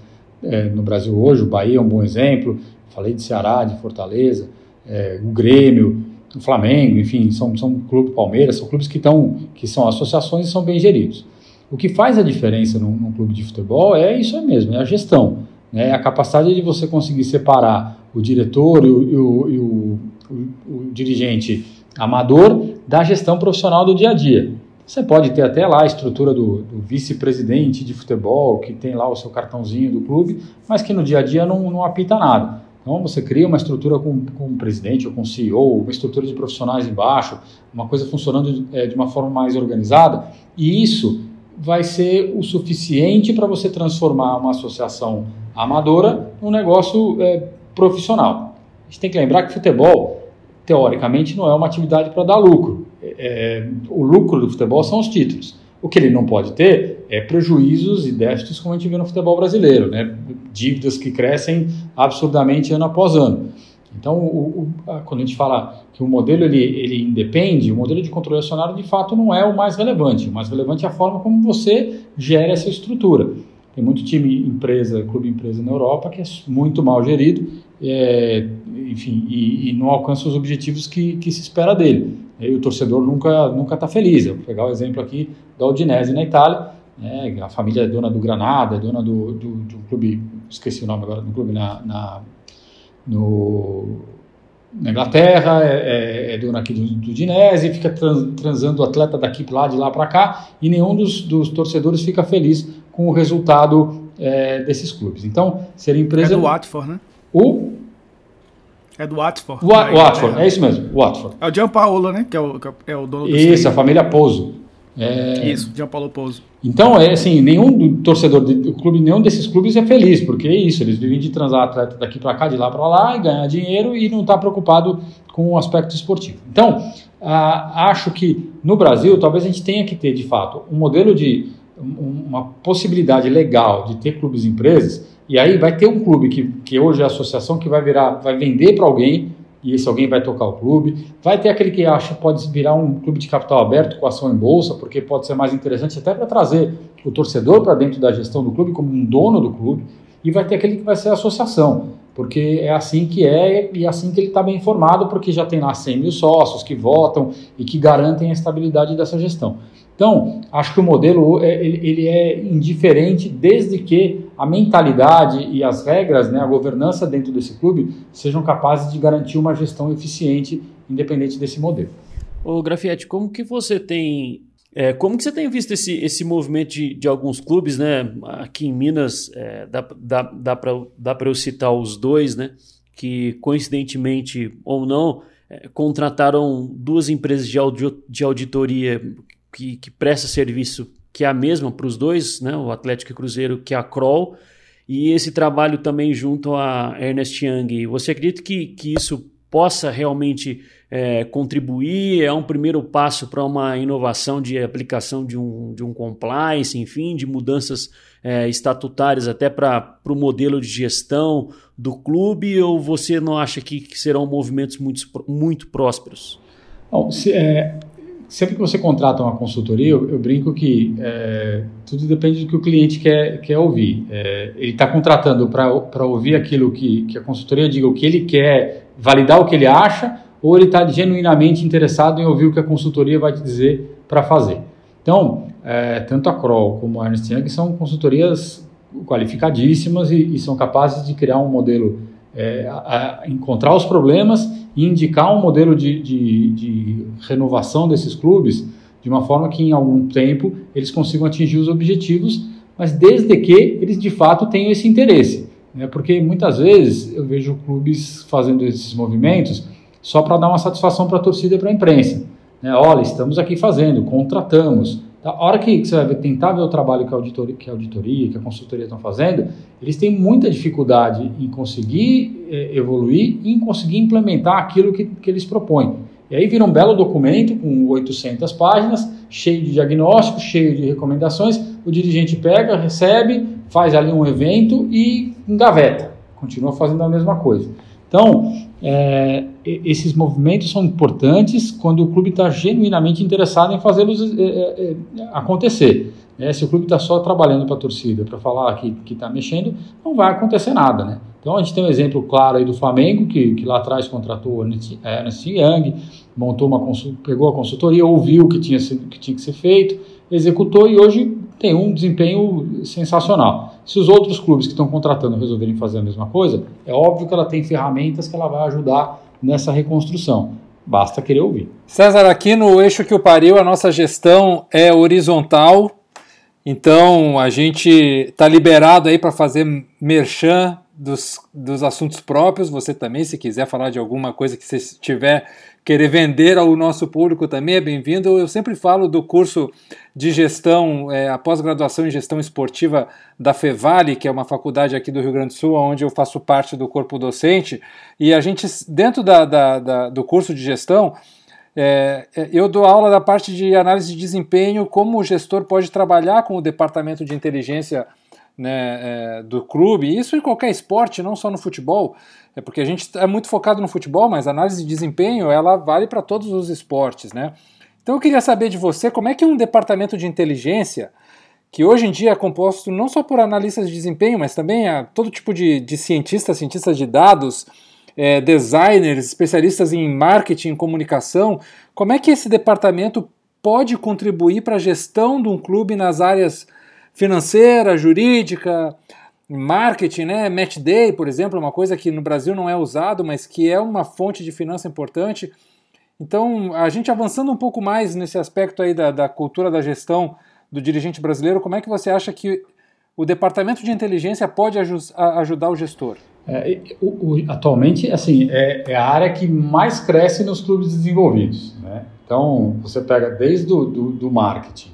é, no Brasil hoje, o Bahia é um bom exemplo, falei de Ceará, de Fortaleza, é, o Grêmio, o Flamengo, enfim, são, são clube Palmeiras, são clubes que, estão, que são associações e são bem geridos. O que faz a diferença num, num clube de futebol é isso mesmo, é a gestão. Né? A capacidade de você conseguir separar o diretor e o, e o, e o, o dirigente amador da gestão profissional do dia a dia. Você pode ter até lá a estrutura do, do vice-presidente de futebol, que tem lá o seu cartãozinho do clube, mas que no dia a dia não, não apita nada. Então você cria uma estrutura com, com um presidente ou com um CEO, uma estrutura de profissionais embaixo, uma coisa funcionando é, de uma forma mais organizada, e isso vai ser o suficiente para você transformar uma associação amadora num negócio é, profissional. A gente tem que lembrar que futebol, teoricamente, não é uma atividade para dar lucro. É, é, o lucro do futebol são os títulos. O que ele não pode ter é prejuízos e déficits como a gente vê no futebol brasileiro, né? dívidas que crescem absurdamente ano após ano. Então, o, o, quando a gente fala que o modelo ele, ele independe, o modelo de controle acionário de fato não é o mais relevante. O mais relevante é a forma como você gera essa estrutura. Tem muito time empresa, clube empresa na Europa que é muito mal gerido, é, enfim, e, e, não alcança os objetivos que, que se espera dele. E o torcedor nunca nunca está feliz. Eu vou pegar o exemplo aqui da Udinese na Itália. Né, a família é dona do Granada, é dona do, do, do clube, esqueci o nome agora, do clube na, na, no, na Inglaterra, é, é, é dona aqui do, do Udinese, fica trans, transando o atleta daqui para lá, de lá para cá, e nenhum dos, dos torcedores fica feliz com o resultado é, desses clubes. Então, ser empresa... É do Watford, né? O é do Watford. Wa Watford, é isso mesmo, Watford. É o Gianpaolo, né? Que é o, que é o dono do Isso, a família Pouso. É... Isso, Gianpaolo Pouso. Então, é assim, nenhum torcedor do clube, nenhum desses clubes é feliz, porque é isso, eles vivem de transar atleta daqui para cá, de lá para lá, e ganhar dinheiro e não estar tá preocupado com o aspecto esportivo. Então, ah, acho que no Brasil, talvez a gente tenha que ter, de fato, um modelo de, uma possibilidade legal de ter clubes e empresas e aí vai ter um clube que, que hoje é a associação que vai virar, vai vender para alguém e esse alguém vai tocar o clube. Vai ter aquele que acha que pode virar um clube de capital aberto com ação em bolsa, porque pode ser mais interessante até para trazer o torcedor para dentro da gestão do clube como um dono do clube. E vai ter aquele que vai ser a associação, porque é assim que é e é assim que ele está bem informado, porque já tem lá 100 mil sócios que votam e que garantem a estabilidade dessa gestão. Então, acho que o modelo é, ele é indiferente desde que a mentalidade e as regras, né, a governança dentro desse clube sejam capazes de garantir uma gestão eficiente, independente desse modelo. Ô Grafietti, como que você tem é, como que você tem visto esse, esse movimento de, de alguns clubes, né? Aqui em Minas, é, dá, dá, dá para eu citar os dois, né? Que coincidentemente ou não, é, contrataram duas empresas de, audi de auditoria que, que presta serviço que é a mesma para os dois, né? o Atlético e Cruzeiro, que é a Kroll, e esse trabalho também junto a Ernest Young. Você acredita que, que isso possa realmente é, contribuir? É um primeiro passo para uma inovação de aplicação de um, de um compliance, enfim, de mudanças é, estatutárias até para o modelo de gestão do clube? Ou você não acha que, que serão movimentos muito, muito prósperos? Bom, se, é, sempre que você contrata uma consultoria, eu, eu brinco que é, tudo depende do que o cliente quer, quer ouvir. É, ele está contratando para ouvir aquilo que, que a consultoria diga, o que ele quer, validar o que ele acha, ou ele está genuinamente interessado em ouvir o que a consultoria vai te dizer para fazer. Então, é, tanto a Kroll como a Ernst Young são consultorias qualificadíssimas e, e são capazes de criar um modelo, é, a, encontrar os problemas e indicar um modelo de, de, de renovação desses clubes de uma forma que em algum tempo eles consigam atingir os objetivos, mas desde que eles de fato tenham esse interesse. Né? Porque muitas vezes eu vejo clubes fazendo esses movimentos só para dar uma satisfação para a torcida e para a imprensa. Né? Olha, estamos aqui fazendo, contratamos, a hora que você vai tentar ver o trabalho que a auditoria, que a, auditoria, que a consultoria estão fazendo, eles têm muita dificuldade em conseguir é, evoluir e em conseguir implementar aquilo que, que eles propõem. E aí vira um belo documento com 800 páginas, cheio de diagnósticos, cheio de recomendações. O dirigente pega, recebe, faz ali um evento e engaveta. Continua fazendo a mesma coisa. Então, é, esses movimentos são importantes quando o clube está genuinamente interessado em fazê-los é, é, é, acontecer. É, se o clube está só trabalhando para a torcida, para falar que está mexendo, não vai acontecer nada, né? Então a gente tem um exemplo claro aí do Flamengo, que, que lá atrás contratou o Ernest Young, montou uma pegou a consultoria, ouviu o que que tinha que ser feito, executou e hoje tem um desempenho sensacional. Se os outros clubes que estão contratando resolverem fazer a mesma coisa, é óbvio que ela tem ferramentas que ela vai ajudar nessa reconstrução. Basta querer ouvir. César, aqui no eixo que o pariu, a nossa gestão é horizontal, então a gente está liberado aí para fazer merchan dos, dos assuntos próprios. Você também, se quiser falar de alguma coisa que você tiver querer vender ao nosso público também é bem-vindo. Eu sempre falo do curso de gestão, é, a pós-graduação em gestão esportiva da Fevale, que é uma faculdade aqui do Rio Grande do Sul, onde eu faço parte do corpo docente, e a gente, dentro da, da, da do curso de gestão, é, é, eu dou aula da parte de análise de desempenho, como o gestor pode trabalhar com o departamento de inteligência né, é, do clube, isso em qualquer esporte, não só no futebol, é porque a gente é muito focado no futebol, mas a análise de desempenho ela vale para todos os esportes, né? Então eu queria saber de você como é que um departamento de inteligência, que hoje em dia é composto não só por analistas de desempenho, mas também a todo tipo de, de cientistas, cientistas de dados, é, designers, especialistas em marketing, comunicação, como é que esse departamento pode contribuir para a gestão de um clube nas áreas financeira, jurídica, marketing, né? Match day, por exemplo, é uma coisa que no Brasil não é usado, mas que é uma fonte de finança importante. Então, a gente avançando um pouco mais nesse aspecto aí da, da cultura da gestão do dirigente brasileiro, como é que você acha que o departamento de inteligência pode ajudar o gestor? É, o, o, atualmente, assim, é, é, a área que mais cresce nos clubes desenvolvidos. Né? Então, você pega desde o do, do marketing,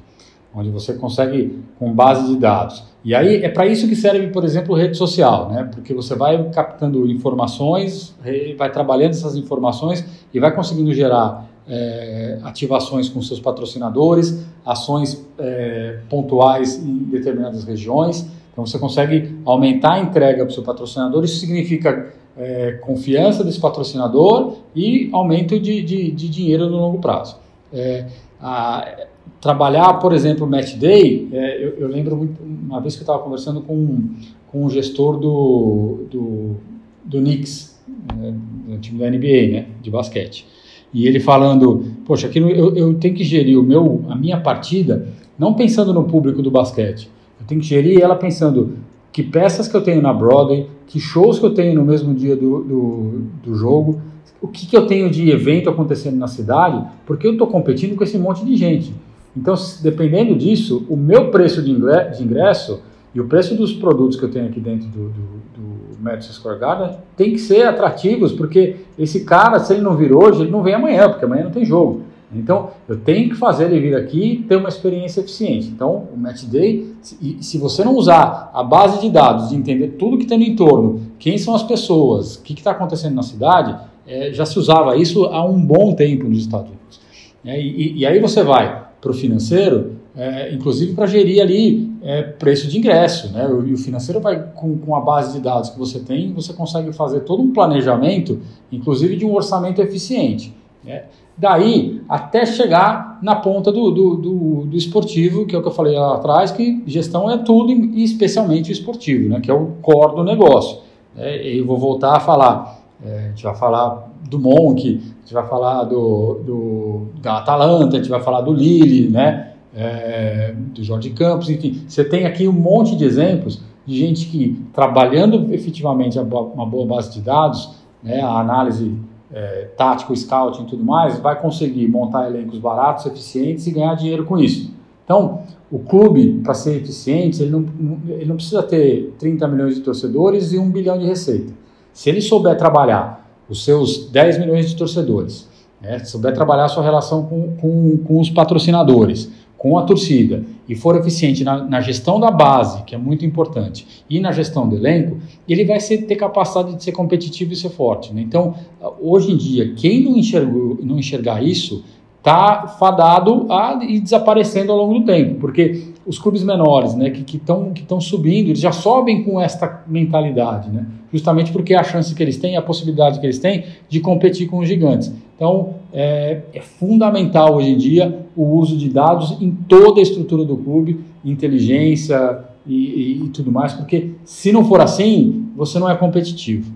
onde você consegue com base de dados. E aí é para isso que serve, por exemplo, rede social, né? Porque você vai captando informações, vai trabalhando essas informações e vai conseguindo gerar é, ativações com seus patrocinadores, ações é, pontuais em determinadas regiões. Então você consegue aumentar a entrega para o seu patrocinador. Isso significa é, confiança desse patrocinador e aumento de, de, de dinheiro no longo prazo. É, a, trabalhar, por exemplo, o Match Day, é, eu, eu, lembro muito, uma vez que eu estava conversando com, com um gestor do, do, do Knicks, né, do time da NBA, né, de basquete. E ele falando, poxa, aqui eu, eu tenho que gerir o meu, a minha partida não pensando no público do basquete. Eu tenho que gerir ela pensando que peças que eu tenho na Broadway, que shows que eu tenho no mesmo dia do, do, do jogo, o que, que eu tenho de evento acontecendo na cidade, porque eu estou competindo com esse monte de gente. Então, dependendo disso, o meu preço de ingresso e o preço dos produtos que eu tenho aqui dentro do, do, do Garden tem que ser atrativos, porque esse cara, se ele não vir hoje, ele não vem amanhã, porque amanhã não tem jogo. Então, eu tenho que fazer ele vir aqui e ter uma experiência eficiente. Então, o Match Day, se, se você não usar a base de dados, de entender tudo que está no entorno, quem são as pessoas, o que está acontecendo na cidade, é, já se usava isso há um bom tempo nos Estados Unidos. É, e, e, aí você vai para o financeiro, é, inclusive para gerir ali é, preço de ingresso. Né? E o financeiro vai com, com a base de dados que você tem, você consegue fazer todo um planejamento, inclusive de um orçamento eficiente. Né? Daí até chegar na ponta do, do, do, do, esportivo, que é o que eu falei lá atrás, que gestão é tudo, e especialmente o esportivo, né? que é o core do negócio. É, eu vou voltar a falar é, a gente vai falar do Monk, a gente vai falar do, do, da Atalanta, a gente vai falar do Lille, né? É, do Jorge Campos, enfim. Você tem aqui um monte de exemplos de gente que, trabalhando efetivamente uma boa base de dados, né, a análise é, tático, scouting e tudo mais, vai conseguir montar elencos baratos, eficientes e ganhar dinheiro com isso. Então, o clube, para ser eficiente, ele não, ele não precisa ter 30 milhões de torcedores e 1 bilhão de receita. Se ele souber trabalhar os seus 10 milhões de torcedores, né, souber trabalhar a sua relação com, com, com, os patrocinadores, com a torcida, e for eficiente na, na, gestão da base, que é muito importante, e na gestão do elenco, ele vai ser, ter capacidade de ser competitivo e ser forte. Né? Então, hoje em dia, quem não, enxergou, não enxergar isso, está fadado a ir desaparecendo ao longo do tempo, porque os clubes menores, né, que estão que que subindo, eles já sobem com esta mentalidade, né? Justamente porque é a chance que eles têm, a possibilidade que eles têm de competir com os gigantes. Então, é, é fundamental hoje em dia o uso de dados em toda a estrutura do clube, inteligência e, e, e tudo mais, porque se não for assim, você não é competitivo.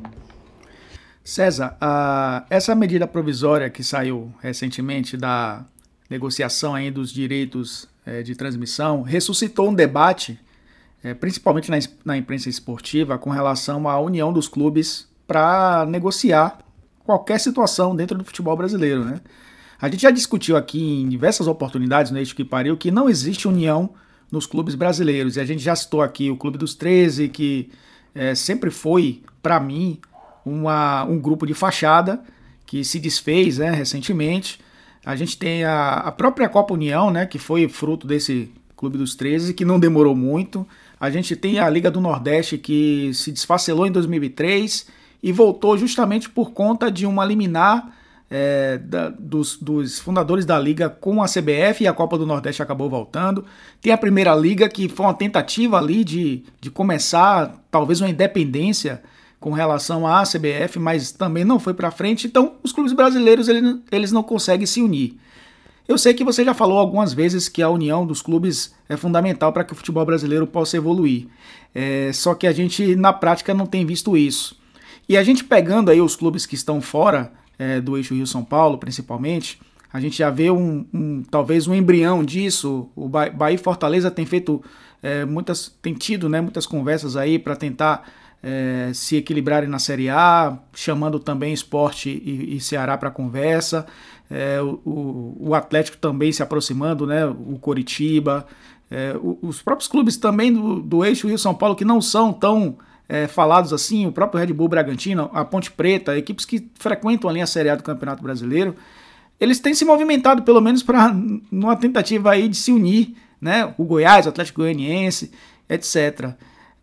César, uh, essa medida provisória que saiu recentemente da negociação aí dos direitos eh, de transmissão ressuscitou um debate, eh, principalmente na, na imprensa esportiva, com relação à união dos clubes para negociar qualquer situação dentro do futebol brasileiro. Né? A gente já discutiu aqui em diversas oportunidades no Eixo que Pariu que não existe união nos clubes brasileiros. E a gente já citou aqui o Clube dos 13, que é, sempre foi, para mim, uma, um grupo de fachada que se desfez né, recentemente. A gente tem a, a própria Copa União, né, que foi fruto desse Clube dos 13, que não demorou muito. A gente tem a Liga do Nordeste, que se desfacelou em 2003 e voltou justamente por conta de uma liminar é, da, dos, dos, fundadores da liga com a CBF e a Copa do Nordeste acabou voltando. Tem a Primeira Liga, que foi uma tentativa ali de, de começar talvez uma independência com relação à CBF, mas também não foi para frente. Então, os clubes brasileiros eles, eles não conseguem se unir. Eu sei que você já falou algumas vezes que a união dos clubes é fundamental para que o futebol brasileiro possa evoluir. É, só que a gente, na prática, não tem visto isso. E a gente pegando aí os clubes que estão fora é, do eixo Rio-São Paulo, principalmente, a gente já vê um, um, talvez um embrião disso. O Bahia e Fortaleza tem feito é, muitas, tem tido né, muitas conversas aí para tentar é, se equilibrarem na Série A, chamando também esporte e, e Ceará para conversa. É, o, o, Atlético também se aproximando, né? O Coritiba, é, os próprios clubes também do, do eixo Rio São Paulo que não são tão é, falados assim, o próprio Red Bull Bragantino, a Ponte Preta, equipes que frequentam ali a Série A do Campeonato Brasileiro, eles têm se movimentado pelo menos para numa tentativa aí de se unir, né? O Goiás, o Atlético Goianiense, etc.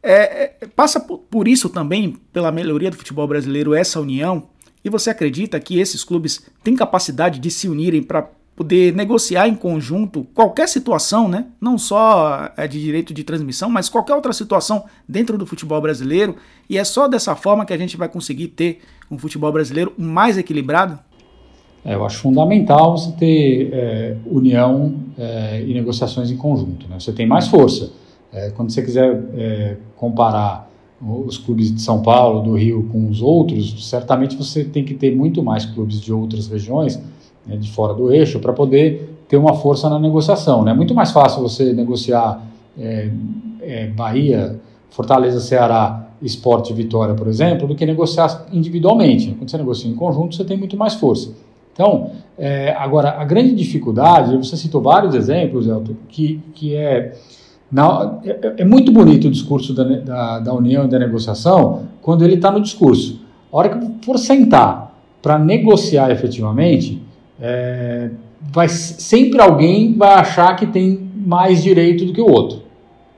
É, é, passa por isso também, pela melhoria do futebol brasileiro, essa união. E você acredita que esses clubes têm capacidade de se unirem para poder negociar em conjunto qualquer situação, né? não só é, de direito de transmissão, mas qualquer outra situação dentro do futebol brasileiro. E é só dessa forma que a gente vai conseguir ter um futebol brasileiro mais equilibrado? É, eu acho fundamental você ter é, união é, e negociações em conjunto. Né? Você tem mais força. Quando você quiser comparar os clubes de São Paulo, do Rio com os outros, certamente você tem que ter muito mais clubes de outras regiões, né, de fora do eixo, para poder ter uma força na negociação. É né? muito mais fácil você negociar é, é, Bahia, Fortaleza, Ceará, Esporte Vitória, por exemplo, do que negociar individualmente. Quando você negocia em conjunto, você tem muito mais força. Então, é, agora, a grande dificuldade, você citou vários exemplos, Elton, que, que é na, é, é, muito bonito o discurso da, da, da união e da negociação quando ele está no discurso. A hora que for sentar para negociar efetivamente, é, vai, sempre alguém vai achar que tem mais direito do que o outro.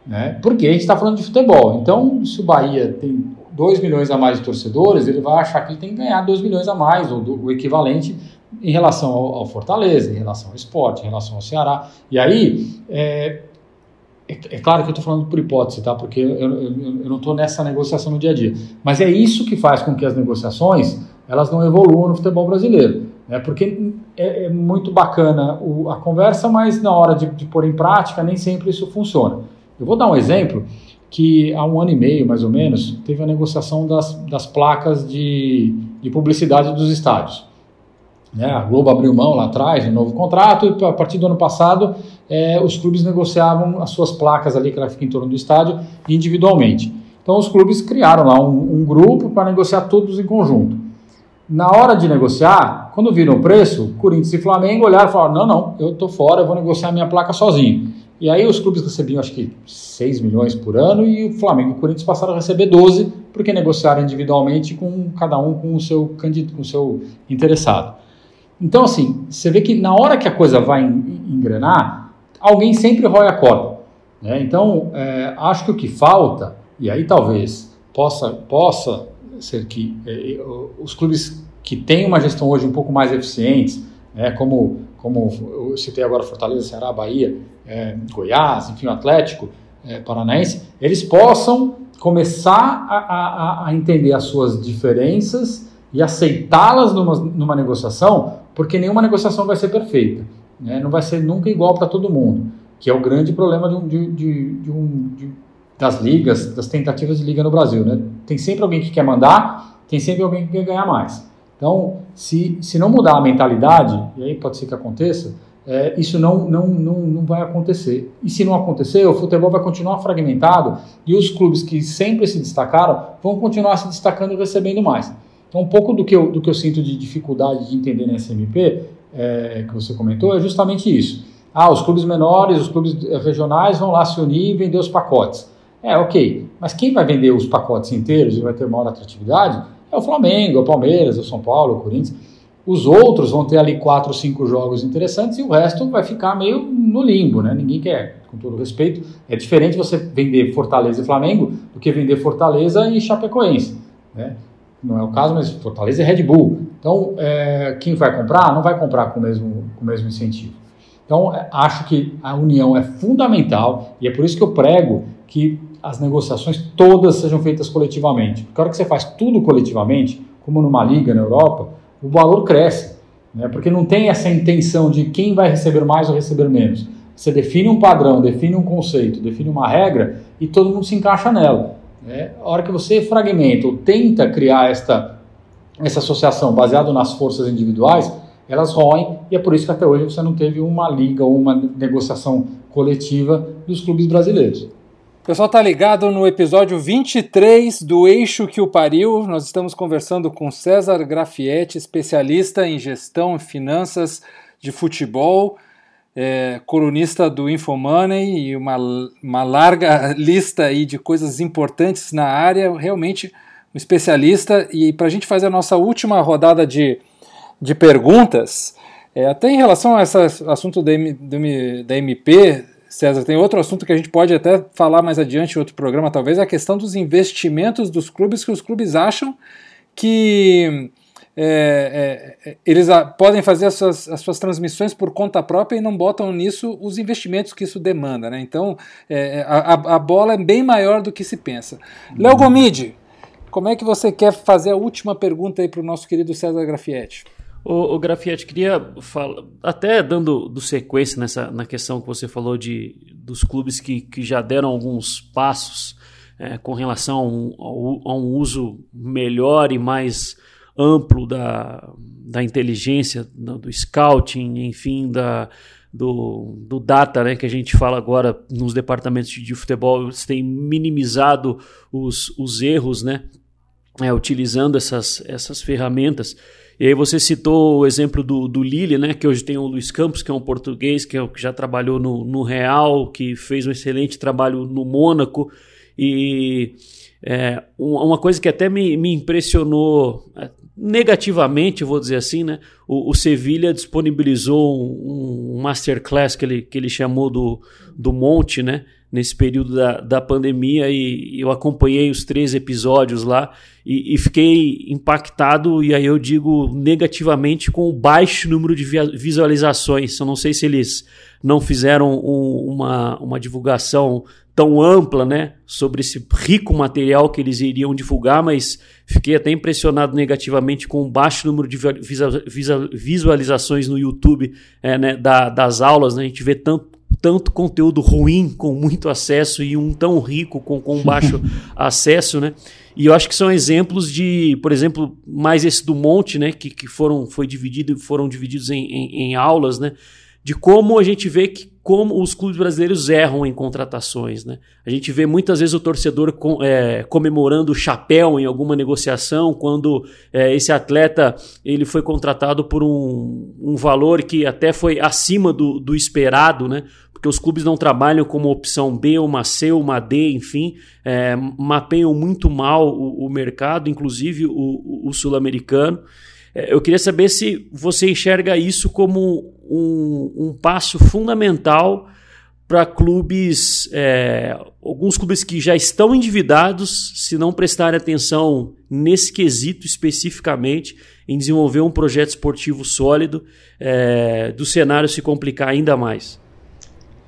Né? Porque a gente está falando de futebol. Então, se o Bahia tem 2 milhões a mais de torcedores, ele vai achar que ele tem que ganhar 2 milhões a mais, ou do, o equivalente em relação ao, ao, Fortaleza, em relação ao esporte, em relação ao Ceará. E aí, é, é, é, claro que eu estou falando por hipótese, tá? Porque eu, eu, eu não estou nessa negociação no dia a dia. Mas é isso que faz com que as negociações elas não evoluam no futebol brasileiro. Né? Porque é, é muito bacana o, a conversa, mas na hora de, de pôr em prática nem sempre isso funciona. Eu vou dar um exemplo que há um ano e meio, mais ou menos, teve a negociação das, das placas de, de publicidade dos estádios. Né? A Globo abriu mão lá atrás, um novo contrato, e a partir do ano passado é, os clubes negociavam as suas placas ali, que ela fica em torno do estádio, individualmente. Então os clubes criaram lá um, um grupo para negociar todos em conjunto. Na hora de negociar, quando viram o preço, Corinthians e Flamengo olharam e falaram: não, não, eu estou fora, eu vou negociar minha placa sozinho. E aí os clubes recebiam acho que 6 milhões por ano e o Flamengo e o Corinthians passaram a receber 12 porque negociaram individualmente com cada um com o seu candidato, com o seu interessado. Então assim, você vê que na hora que a coisa vai engrenar, alguém sempre rói a corda. Né? Então é, acho que o que falta e aí talvez possa possa ser que é, os clubes que têm uma gestão hoje um pouco mais eficientes, né, como como eu citei agora Fortaleza, Ceará, Bahia, é, Goiás, enfim, o Atlético, é, paranaense, eles possam começar a, a, a entender as suas diferenças e aceitá-las numa, numa negociação, porque nenhuma negociação vai ser perfeita. Né? Não vai ser nunca igual para todo mundo, que é o grande problema de um, de, de, um, das ligas, das tentativas de liga no Brasil. Né? Tem sempre alguém que quer mandar, tem sempre alguém que quer ganhar mais. Então, se, se não mudar a mentalidade, e aí pode ser que aconteça, é, isso não, não, não, não vai acontecer. E se não acontecer, o futebol vai continuar fragmentado e os clubes que sempre se destacaram vão continuar se destacando e recebendo mais. Então, um pouco do que eu, do que eu sinto de dificuldade de entender na SMP, é, que você comentou, é justamente isso. Ah, os clubes menores, os clubes regionais vão lá se unir e vender os pacotes. É, ok. Mas quem vai vender os pacotes inteiros e vai ter maior atratividade é o Flamengo, o Palmeiras, o São Paulo, o Corinthians. Os outros vão ter ali quatro, cinco jogos interessantes e o resto vai ficar meio no limbo, né? Ninguém quer, com todo respeito. É diferente você vender Fortaleza e Flamengo do que vender Fortaleza e Chapecoense, né? Não é o caso, mas Fortaleza é Red Bull. Então, é, quem vai comprar não vai comprar com o mesmo, com o mesmo incentivo. Então, é, acho que a união é fundamental e é por isso que eu prego que as negociações todas sejam feitas coletivamente. Porque a hora que você faz tudo coletivamente, como numa liga na Europa, o valor cresce, né? porque não tem essa intenção de quem vai receber mais ou receber menos. Você define um padrão, define um conceito, define uma regra e todo mundo se encaixa nela. Né? A hora que você fragmenta ou tenta criar esta, essa associação baseada nas forças individuais, elas roem e é por isso que até hoje você não teve uma liga ou uma negociação coletiva dos clubes brasileiros pessoal tá ligado no episódio 23 do Eixo que o Pariu. Nós estamos conversando com César Grafietti, especialista em gestão e finanças de futebol, é, colunista do Infomoney e uma, uma larga lista aí de coisas importantes na área. Realmente um especialista. E para a gente fazer a nossa última rodada de, de perguntas, é, até em relação a esse assunto da, da MP, César, tem outro assunto que a gente pode até falar mais adiante em outro programa, talvez, é a questão dos investimentos dos clubes, que os clubes acham que é, é, eles a, podem fazer as suas, as suas, transmissões por conta própria e não botam nisso os investimentos que isso demanda. Né? Então, é, a, a, bola é bem maior do que se pensa. Léo Gomide, como é que você quer fazer a última pergunta aí para o nosso querido César Grafietti? O, o Grafietti, queria falar, até dando do sequência nessa, na questão que você falou de, dos clubes que, que já deram alguns passos é, com relação a um, uso melhor e mais amplo da, da inteligência, do, do scouting, enfim, da, do, do data né, que a gente fala agora nos departamentos de futebol, eles têm minimizado os, os erros, né, é, utilizando essas, essas ferramentas. E aí você citou o exemplo do, do Lille, né? Que hoje tem o Luiz Campos, que é um português que, é, que já trabalhou no, no Real, que fez um excelente trabalho no Mônaco. E é, uma coisa que até me, me impressionou negativamente, vou dizer assim, né? O, o Sevilha disponibilizou um, um, masterclass que ele, que ele chamou do, do Monte, né? nesse período da, da pandemia e eu acompanhei os três episódios lá e, e, fiquei impactado, e aí eu digo negativamente, com o baixo número de visualizações. Eu não sei se eles não fizeram um, uma, uma divulgação tão ampla né, sobre esse rico material que eles iriam divulgar, mas fiquei até impressionado negativamente com o baixo número de visualizações no YouTube é, né, da, das aulas. Né, a gente vê tanto tanto conteúdo ruim com muito acesso e um tão rico com, com baixo acesso, né? E eu acho que são exemplos de, por exemplo, mais esse do Monte, né? Que, que foram, foi dividido, foram divididos em, em, em aulas, né? De como a gente vê que como os clubes brasileiros erram em contratações. Né? A gente vê muitas vezes o torcedor com, é, comemorando o chapéu em alguma negociação quando é, esse atleta ele foi contratado por um, um valor que até foi acima do, do esperado, né? porque os clubes não trabalham como opção B, uma C, uma D, enfim, é, mapeiam muito mal o, o mercado, inclusive o, o sul-americano. É, eu queria saber se você enxerga isso como um, um passo fundamental para clubes, é, alguns clubes que já estão endividados, se não prestarem atenção nesse quesito especificamente, em desenvolver um projeto esportivo sólido, é, do cenário se complicar ainda mais.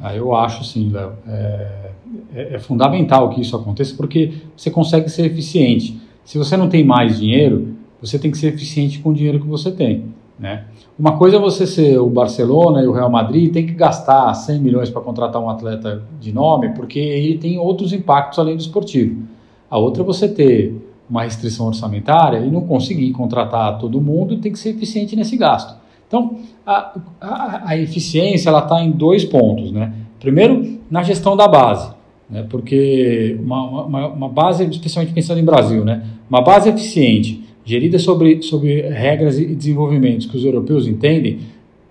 Ah, eu acho sim, Léo. É, é, é, fundamental que isso aconteça porque você consegue ser eficiente. Se você não tem mais dinheiro, você tem que ser eficiente com o dinheiro que você tem. Né? Uma coisa é você ser o Barcelona e o Real Madrid tem que gastar 100 milhões para contratar um atleta de nome, porque ele tem outros impactos além do esportivo. A outra é você ter uma restrição orçamentária e não conseguir contratar todo mundo, tem que ser eficiente nesse gasto. Então, a, a, a eficiência está em dois pontos, né? Primeiro, na gestão da base, né? Porque uma, uma, uma base, especialmente pensando em Brasil, né? Uma base eficiente, gerida sobre, sobre regras e desenvolvimentos que os europeus entendem,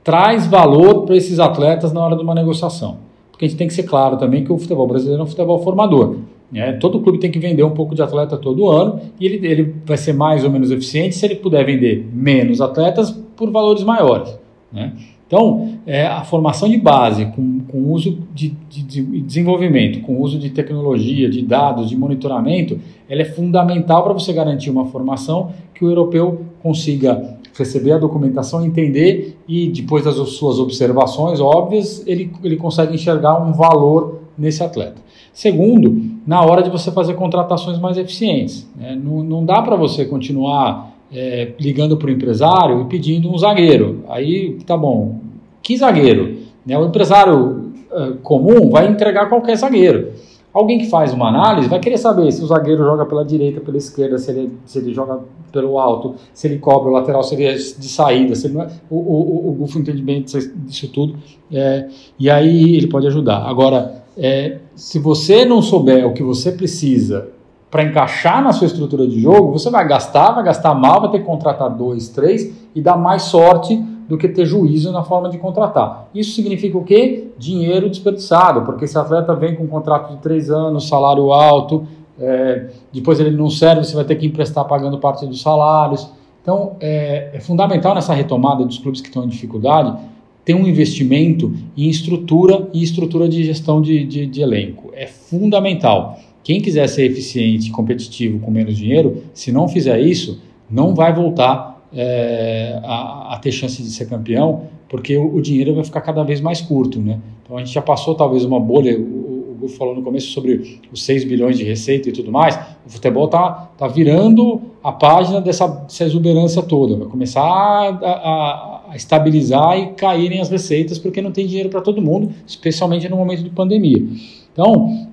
traz valor para esses atletas na hora de uma negociação. Porque a gente tem que ser claro também que o futebol brasileiro é um futebol formador. É, todo clube tem que vender um pouco de atleta todo ano e ele, ele vai ser mais ou menos eficiente se ele puder vender menos atletas por valores maiores. Né? Então, é, a formação de base com, com uso de, de, de, desenvolvimento, com uso de tecnologia, de dados, de monitoramento, ela é fundamental para você garantir uma formação que o europeu consiga receber a documentação, entender e depois das suas observações óbvias, ele, ele consegue enxergar um valor nesse atleta. Segundo, na hora de você fazer contratações mais eficientes. Né? Não, não dá para você continuar é, ligando para o empresário e pedindo um zagueiro. Aí, tá bom, que zagueiro? Né? O empresário é, comum vai entregar qualquer zagueiro. Alguém que faz uma análise vai querer saber se o zagueiro joga pela direita, pela esquerda, se ele, se ele joga pelo alto, se ele cobre o lateral, se ele é de saída, se não é, o, o, o Gufo entende bem disso tudo, é, e aí ele pode ajudar. Agora, é, se você não souber o que você precisa para encaixar na sua estrutura de jogo, você vai gastar, vai gastar mal, vai ter que contratar dois, três e dar mais sorte do que ter juízo na forma de contratar. Isso significa o quê? Dinheiro desperdiçado, porque esse atleta vem com um contrato de três anos, salário alto, é, depois ele não serve, você vai ter que emprestar pagando parte dos salários. Então, é, é fundamental nessa retomada dos clubes que estão em dificuldade ter um investimento em estrutura e estrutura de gestão de, de, de elenco. É fundamental. Quem quiser ser eficiente e competitivo com menos dinheiro, se não fizer isso, não vai voltar é, a, a, ter chance de ser campeão, porque o, o, dinheiro vai ficar cada vez mais curto. Né? Então a gente já passou talvez uma bolha, o, o Gufo falou no começo sobre os 6 bilhões de receita e tudo mais, o futebol está tá virando a página dessa, dessa exuberância toda, vai começar a, a, a estabilizar e caírem as receitas, porque não tem dinheiro para todo mundo, especialmente no momento de pandemia. Então,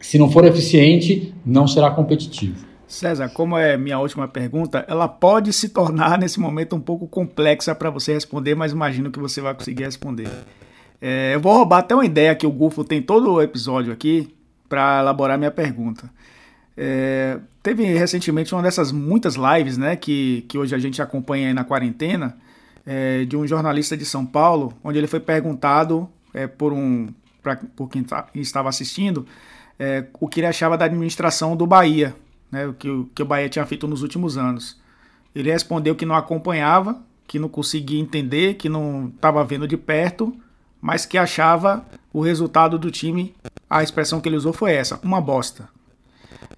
se não for eficiente, não será competitivo. César, como é minha última pergunta, ela pode se tornar nesse momento um pouco complexa para você responder, mas imagino que você vai conseguir responder. É, eu vou roubar até uma ideia que o Gufo tem todo o episódio aqui para elaborar minha pergunta. É, teve recentemente uma dessas muitas lives, né, que, que hoje a gente acompanha aí na quarentena, é, de um jornalista de São Paulo, onde ele foi perguntado é, por um pra, por quem tá, estava assistindo é, o que ele achava da administração do Bahia, né, o que, que o Bahia tinha feito nos últimos anos. Ele respondeu que não acompanhava, que não conseguia entender, que não estava vendo de perto, mas que achava o resultado do time, a expressão que ele usou foi essa, uma bosta.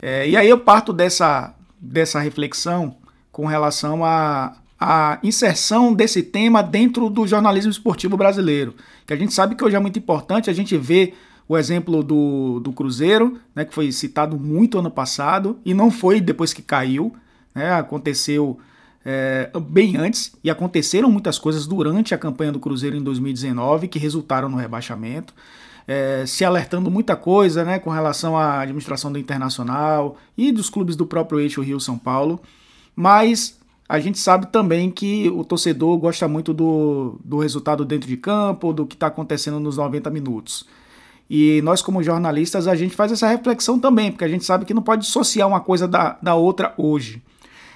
É, e aí eu parto dessa, dessa reflexão com relação a, a inserção desse tema dentro do jornalismo esportivo brasileiro. Que a gente sabe que hoje é muito importante a gente ver o exemplo do, do Cruzeiro, né, que foi citado muito ano passado e não foi depois que caiu, né, aconteceu é, bem antes e aconteceram muitas coisas durante a campanha do Cruzeiro em 2019 que resultaram no rebaixamento. É, se alertando muita coisa né, com relação à administração do Internacional e dos clubes do próprio eixo Rio-São Paulo, mas a gente sabe também que o torcedor gosta muito do, do resultado dentro de campo, do que está acontecendo nos 90 minutos. E nós, como jornalistas, a gente faz essa reflexão também, porque a gente sabe que não pode dissociar uma coisa da, da outra hoje.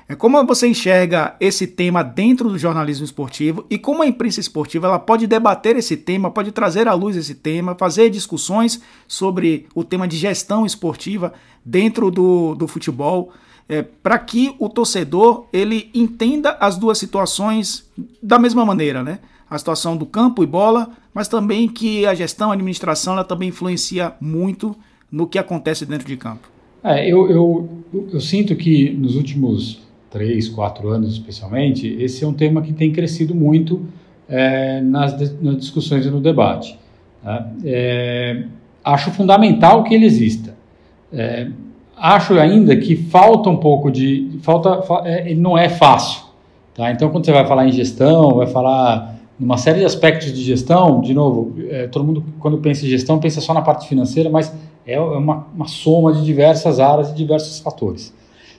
É como você enxerga esse tema dentro do jornalismo esportivo e como a imprensa esportiva ela pode debater esse tema, pode trazer à luz esse tema, fazer discussões sobre o tema de gestão esportiva dentro do, do futebol, é, para que o torcedor ele entenda as duas situações da mesma maneira, né? A situação do campo e bola, mas também que a gestão, a administração, ela também influencia muito no que acontece dentro de campo. É, eu, eu, eu sinto que nos últimos três, quatro anos especialmente, esse é um tema que tem crescido muito é, nas, nas discussões e no debate. Tá? É, acho fundamental que ele exista. É, acho ainda que falta um pouco de. falta é, Ele não é fácil. Tá? Então, quando você vai falar em gestão, vai falar numa série de aspectos de gestão, de novo, é, todo mundo, quando pensa em gestão, pensa só na parte financeira, mas é uma, uma soma de diversas áreas e diversos fatores.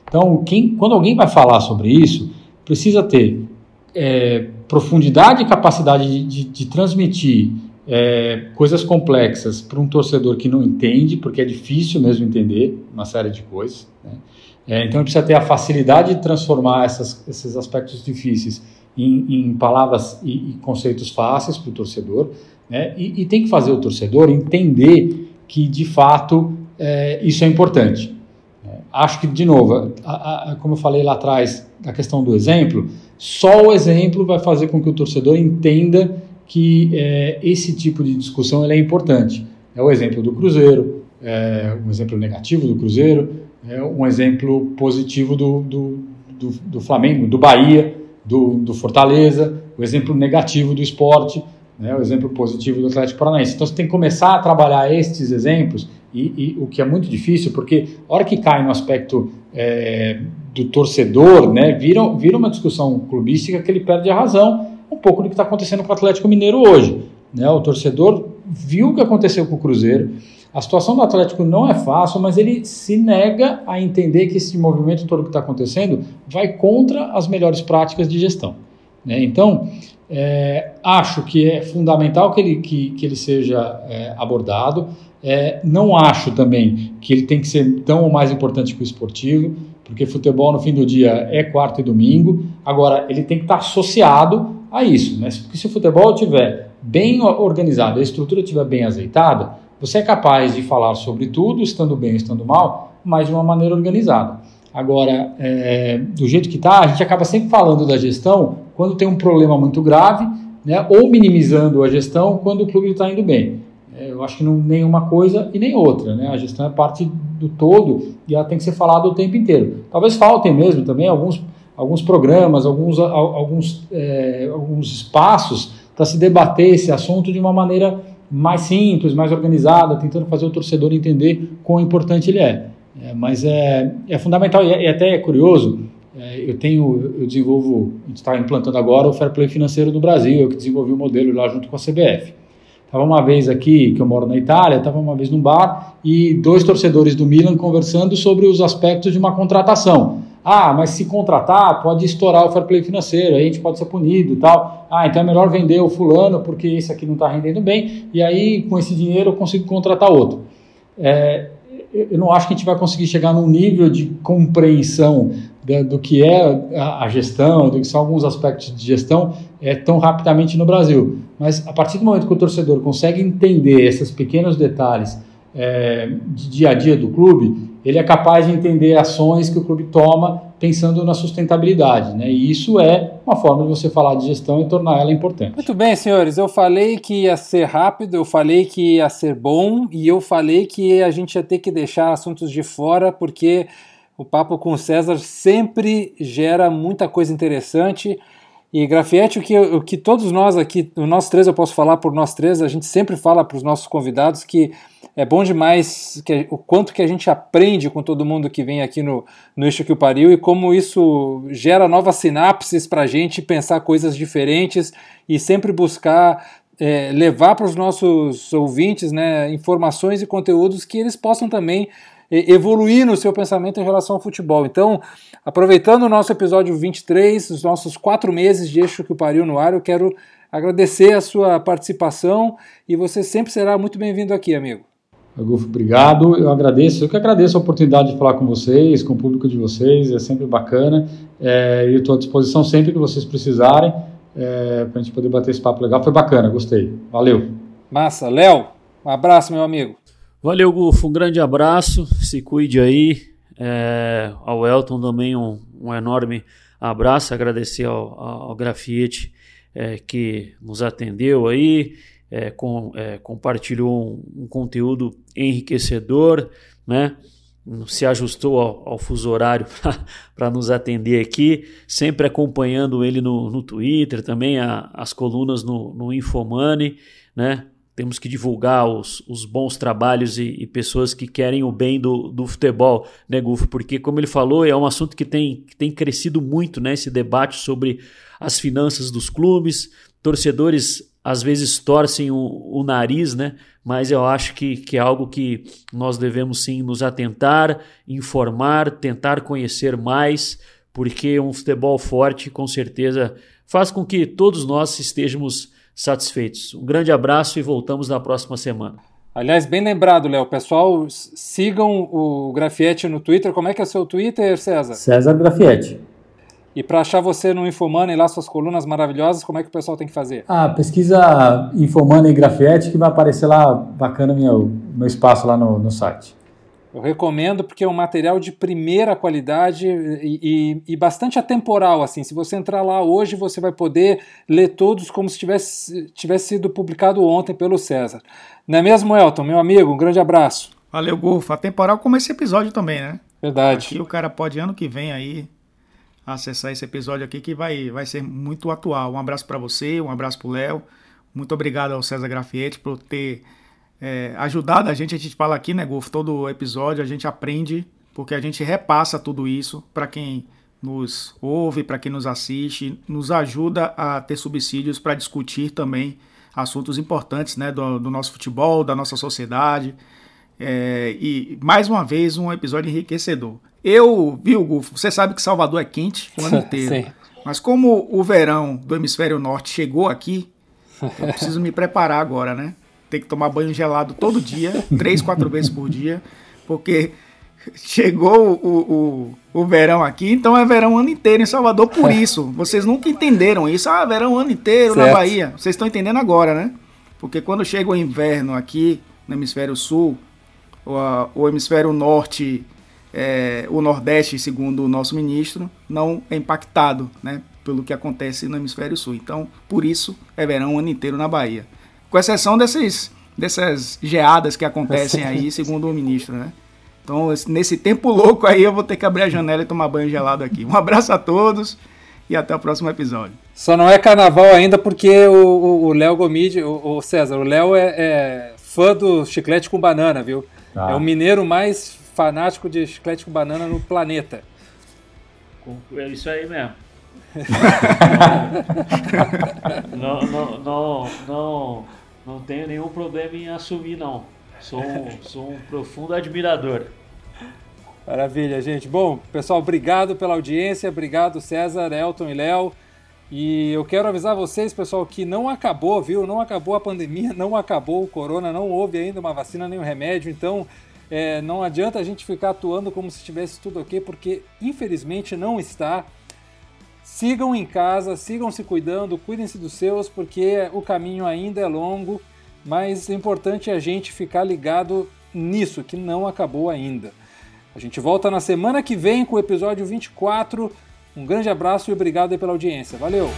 Então, quem, quando alguém vai falar sobre isso, precisa ter é, profundidade e capacidade de, de, de transmitir é, coisas complexas para um torcedor que não entende, porque é difícil mesmo entender uma série de coisas. Né? É, então, ele precisa ter a facilidade de transformar essas, esses aspectos difíceis em, em palavras e, e, conceitos fáceis para o torcedor. Né? E, e, tem que fazer o torcedor entender que, de fato, é, isso é importante. É, acho que, de novo, a, a, como eu falei lá atrás, a questão do exemplo, só o exemplo vai fazer com que o torcedor entenda que é, esse tipo de discussão é importante. É o exemplo do Cruzeiro, é um exemplo negativo do Cruzeiro, é um exemplo positivo do, do, do, do Flamengo, do Bahia, do, do, Fortaleza, o exemplo negativo do esporte, né, o exemplo positivo do Atlético Paranaense. Então você tem que começar a trabalhar estes exemplos, e, e o que é muito difícil, porque a hora que cai no aspecto é, do torcedor, né, vira, vira uma discussão clubística que ele perde a razão, um pouco do que está acontecendo com o Atlético Mineiro hoje. Né? O torcedor viu o que aconteceu com o Cruzeiro. A situação do Atlético não é fácil, mas ele se nega a entender que esse movimento todo que está acontecendo vai contra as melhores práticas de gestão. Né? Então, é, acho que é fundamental que ele, que, que ele seja é, abordado. É, não acho também que ele tem que ser tão ou mais importante que o esportivo, porque futebol no fim do dia é quarta e domingo. Agora, ele tem que estar associado a isso, né? Porque se o futebol estiver bem organizado, a estrutura estiver bem azeitada, você é capaz de falar sobre tudo, estando bem, estando mal, mas de uma maneira organizada. Agora, é, do jeito que está, a gente acaba sempre falando da gestão quando tem um problema muito grave, né? Ou minimizando a gestão quando o clube está indo bem. É, eu acho que não nem uma coisa e nem outra, né? A gestão é parte do todo e ela tem que ser falada o tempo inteiro. Talvez faltem mesmo também alguns alguns programas, alguns, alguns, é, alguns espaços para se debater esse assunto de uma maneira mais simples, mais organizada, tentando fazer o torcedor entender quão importante ele é. é mas é, é fundamental e, é, até é curioso. É, eu tenho, eu desenvolvo, a gente está implantando agora o Fair Play Financeiro do Brasil, eu que desenvolvi o modelo lá junto com a CBF. Estava uma vez aqui, que eu moro na Itália, estava uma vez num bar e dois torcedores do Milan conversando sobre os aspectos de uma contratação. Ah, mas se contratar, pode estourar o fair play financeiro, aí a gente pode ser punido e tal. Ah, então é melhor vender o fulano porque esse aqui não está rendendo bem, e aí com esse dinheiro eu consigo contratar outro. É, eu não acho que a gente vai conseguir chegar num nível de compreensão do, do que é a, a, gestão, do que são alguns aspectos de gestão, é, tão rapidamente no Brasil. Mas a partir do momento que o torcedor consegue entender esses pequenos detalhes é, de dia a dia do clube, ele é capaz de entender ações que o clube toma pensando na sustentabilidade, né? E isso é uma forma de você falar de gestão e tornar ela importante. Muito bem, senhores. Eu falei que ia ser rápido, eu falei que ia ser bom e eu falei que a gente ia ter que deixar assuntos de fora porque o papo com o César sempre gera muita coisa interessante. E Grafietti, o que, o que todos nós aqui, nós três, eu posso falar por nós três, a gente sempre fala para os nossos convidados que é bom demais que, o quanto que a gente aprende com todo mundo que vem aqui no, no Eixo que o Pariu e como isso gera novas sinapses para a gente pensar coisas diferentes e sempre buscar é, levar para os nossos ouvintes né, informações e conteúdos que eles possam também evoluir no seu pensamento em relação ao futebol. Então, aproveitando o nosso episódio 23, os nossos quatro meses de Eixo que o Pariu no ar, eu quero agradecer a sua participação e você sempre será muito bem-vindo aqui, amigo. Agulfo, obrigado. Eu agradeço, eu que agradeço a oportunidade de falar com vocês, com o público de vocês, é sempre bacana. É, e estou à disposição sempre que vocês precisarem é, para a gente poder bater esse papo legal. Foi bacana, gostei. Valeu. Massa. Léo, um abraço, meu amigo. Valeu, Gufo. Um grande abraço. Se cuide aí. É, ao Elton também um, um enorme abraço. Agradecer ao, ao é, que nos atendeu aí, é, com, é, compartilhou um, um, conteúdo enriquecedor, né? se ajustou ao, ao fuso horário para nos atender aqui, sempre acompanhando ele no, no Twitter, também a, as colunas no, no Infomani, né? Temos que divulgar os, os bons trabalhos e, e, pessoas que querem o bem do, do futebol, né, Gufo? Porque, como ele falou, é um assunto que tem, que tem crescido muito, né? Esse debate sobre as finanças dos clubes. Torcedores às vezes torcem o, o nariz, né? Mas eu acho que, que é algo que nós devemos sim nos atentar, informar, tentar conhecer mais, porque um futebol forte, com certeza, faz com que todos nós estejamos satisfeitos. Um grande abraço e voltamos na próxima semana. Aliás, bem lembrado, Léo. Pessoal, sigam o Grafietti no Twitter. Como é que é o seu Twitter, César? César Grafietti. E para achar você no Infomoney lá suas colunas maravilhosas, como é que o pessoal tem que fazer? Ah, pesquisa Infomoney Grafietti que vai aparecer lá bacana meu, meu espaço lá no, no site. Eu recomendo porque é um material de primeira qualidade e, e, e, bastante atemporal. Assim, se você entrar lá hoje, você vai poder ler todos como se tivesse, tivesse sido publicado ontem pelo César. Não é mesmo, Elton? Meu amigo, um grande abraço. Valeu, Golfo. Atemporal como esse episódio também, né? Verdade. Aqui o cara pode ano que vem aí acessar esse episódio aqui que vai, vai ser muito atual. Um abraço para você, um abraço para o Léo. Muito obrigado ao César Grafietti por ter é, ajudado a gente. A gente fala aqui, né, Golf? Todo episódio a gente aprende, porque a gente repassa tudo isso para quem nos ouve, para quem nos assiste, nos ajuda a ter subsídios para discutir também assuntos importantes né, do, do, nosso futebol, da nossa sociedade. É, e mais uma vez um episódio enriquecedor. Eu, viu, Gufo, você sabe que Salvador é quente o ano inteiro. Sim. Mas como o verão do hemisfério norte chegou aqui, eu preciso me preparar agora, né? Tem que tomar banho gelado todo dia, três, quatro vezes por dia, porque chegou o, o, o verão aqui, então é verão o ano inteiro em Salvador, por isso. Vocês nunca entenderam isso. Ah, verão o ano inteiro certo. na Bahia. Vocês estão entendendo agora, né? Porque quando chega o inverno aqui no hemisfério sul, o, o hemisfério norte, é, o nordeste, segundo o nosso ministro, não é impactado, né? Pelo que acontece no hemisfério sul. Então, por isso, é verão o ano inteiro na Bahia com exceção desses, dessas geadas que acontecem aí, segundo o ministro, né? Então, nesse tempo louco aí, eu vou ter que abrir a janela e tomar banho gelado aqui. Um abraço a todos e até o próximo episódio. Só não é carnaval ainda porque o Léo Gomide, o, o, César, o Léo é, é, fã do chiclete com banana, viu? Ah. É o mineiro mais fanático de chiclete com banana no planeta. É isso aí mesmo. não, não, não, não, não tenho nenhum problema em assumir, não. Sou um, sou um profundo admirador. Maravilha, gente. Bom, pessoal, obrigado pela audiência, obrigado César, Elton e Léo. E eu quero avisar vocês, pessoal, que não acabou, viu? Não acabou a pandemia, não acabou o corona, não houve ainda uma vacina nem um remédio. Então, é, não adianta a gente ficar atuando como se estivesse tudo ok, porque infelizmente não está. Sigam em casa, sigam se cuidando, cuidem-se dos seus, porque o caminho ainda é longo, mas o importante é a gente ficar ligado nisso, que não acabou ainda. A gente volta na semana que vem com o episódio 24. Um grande abraço e obrigado pela audiência. Valeu!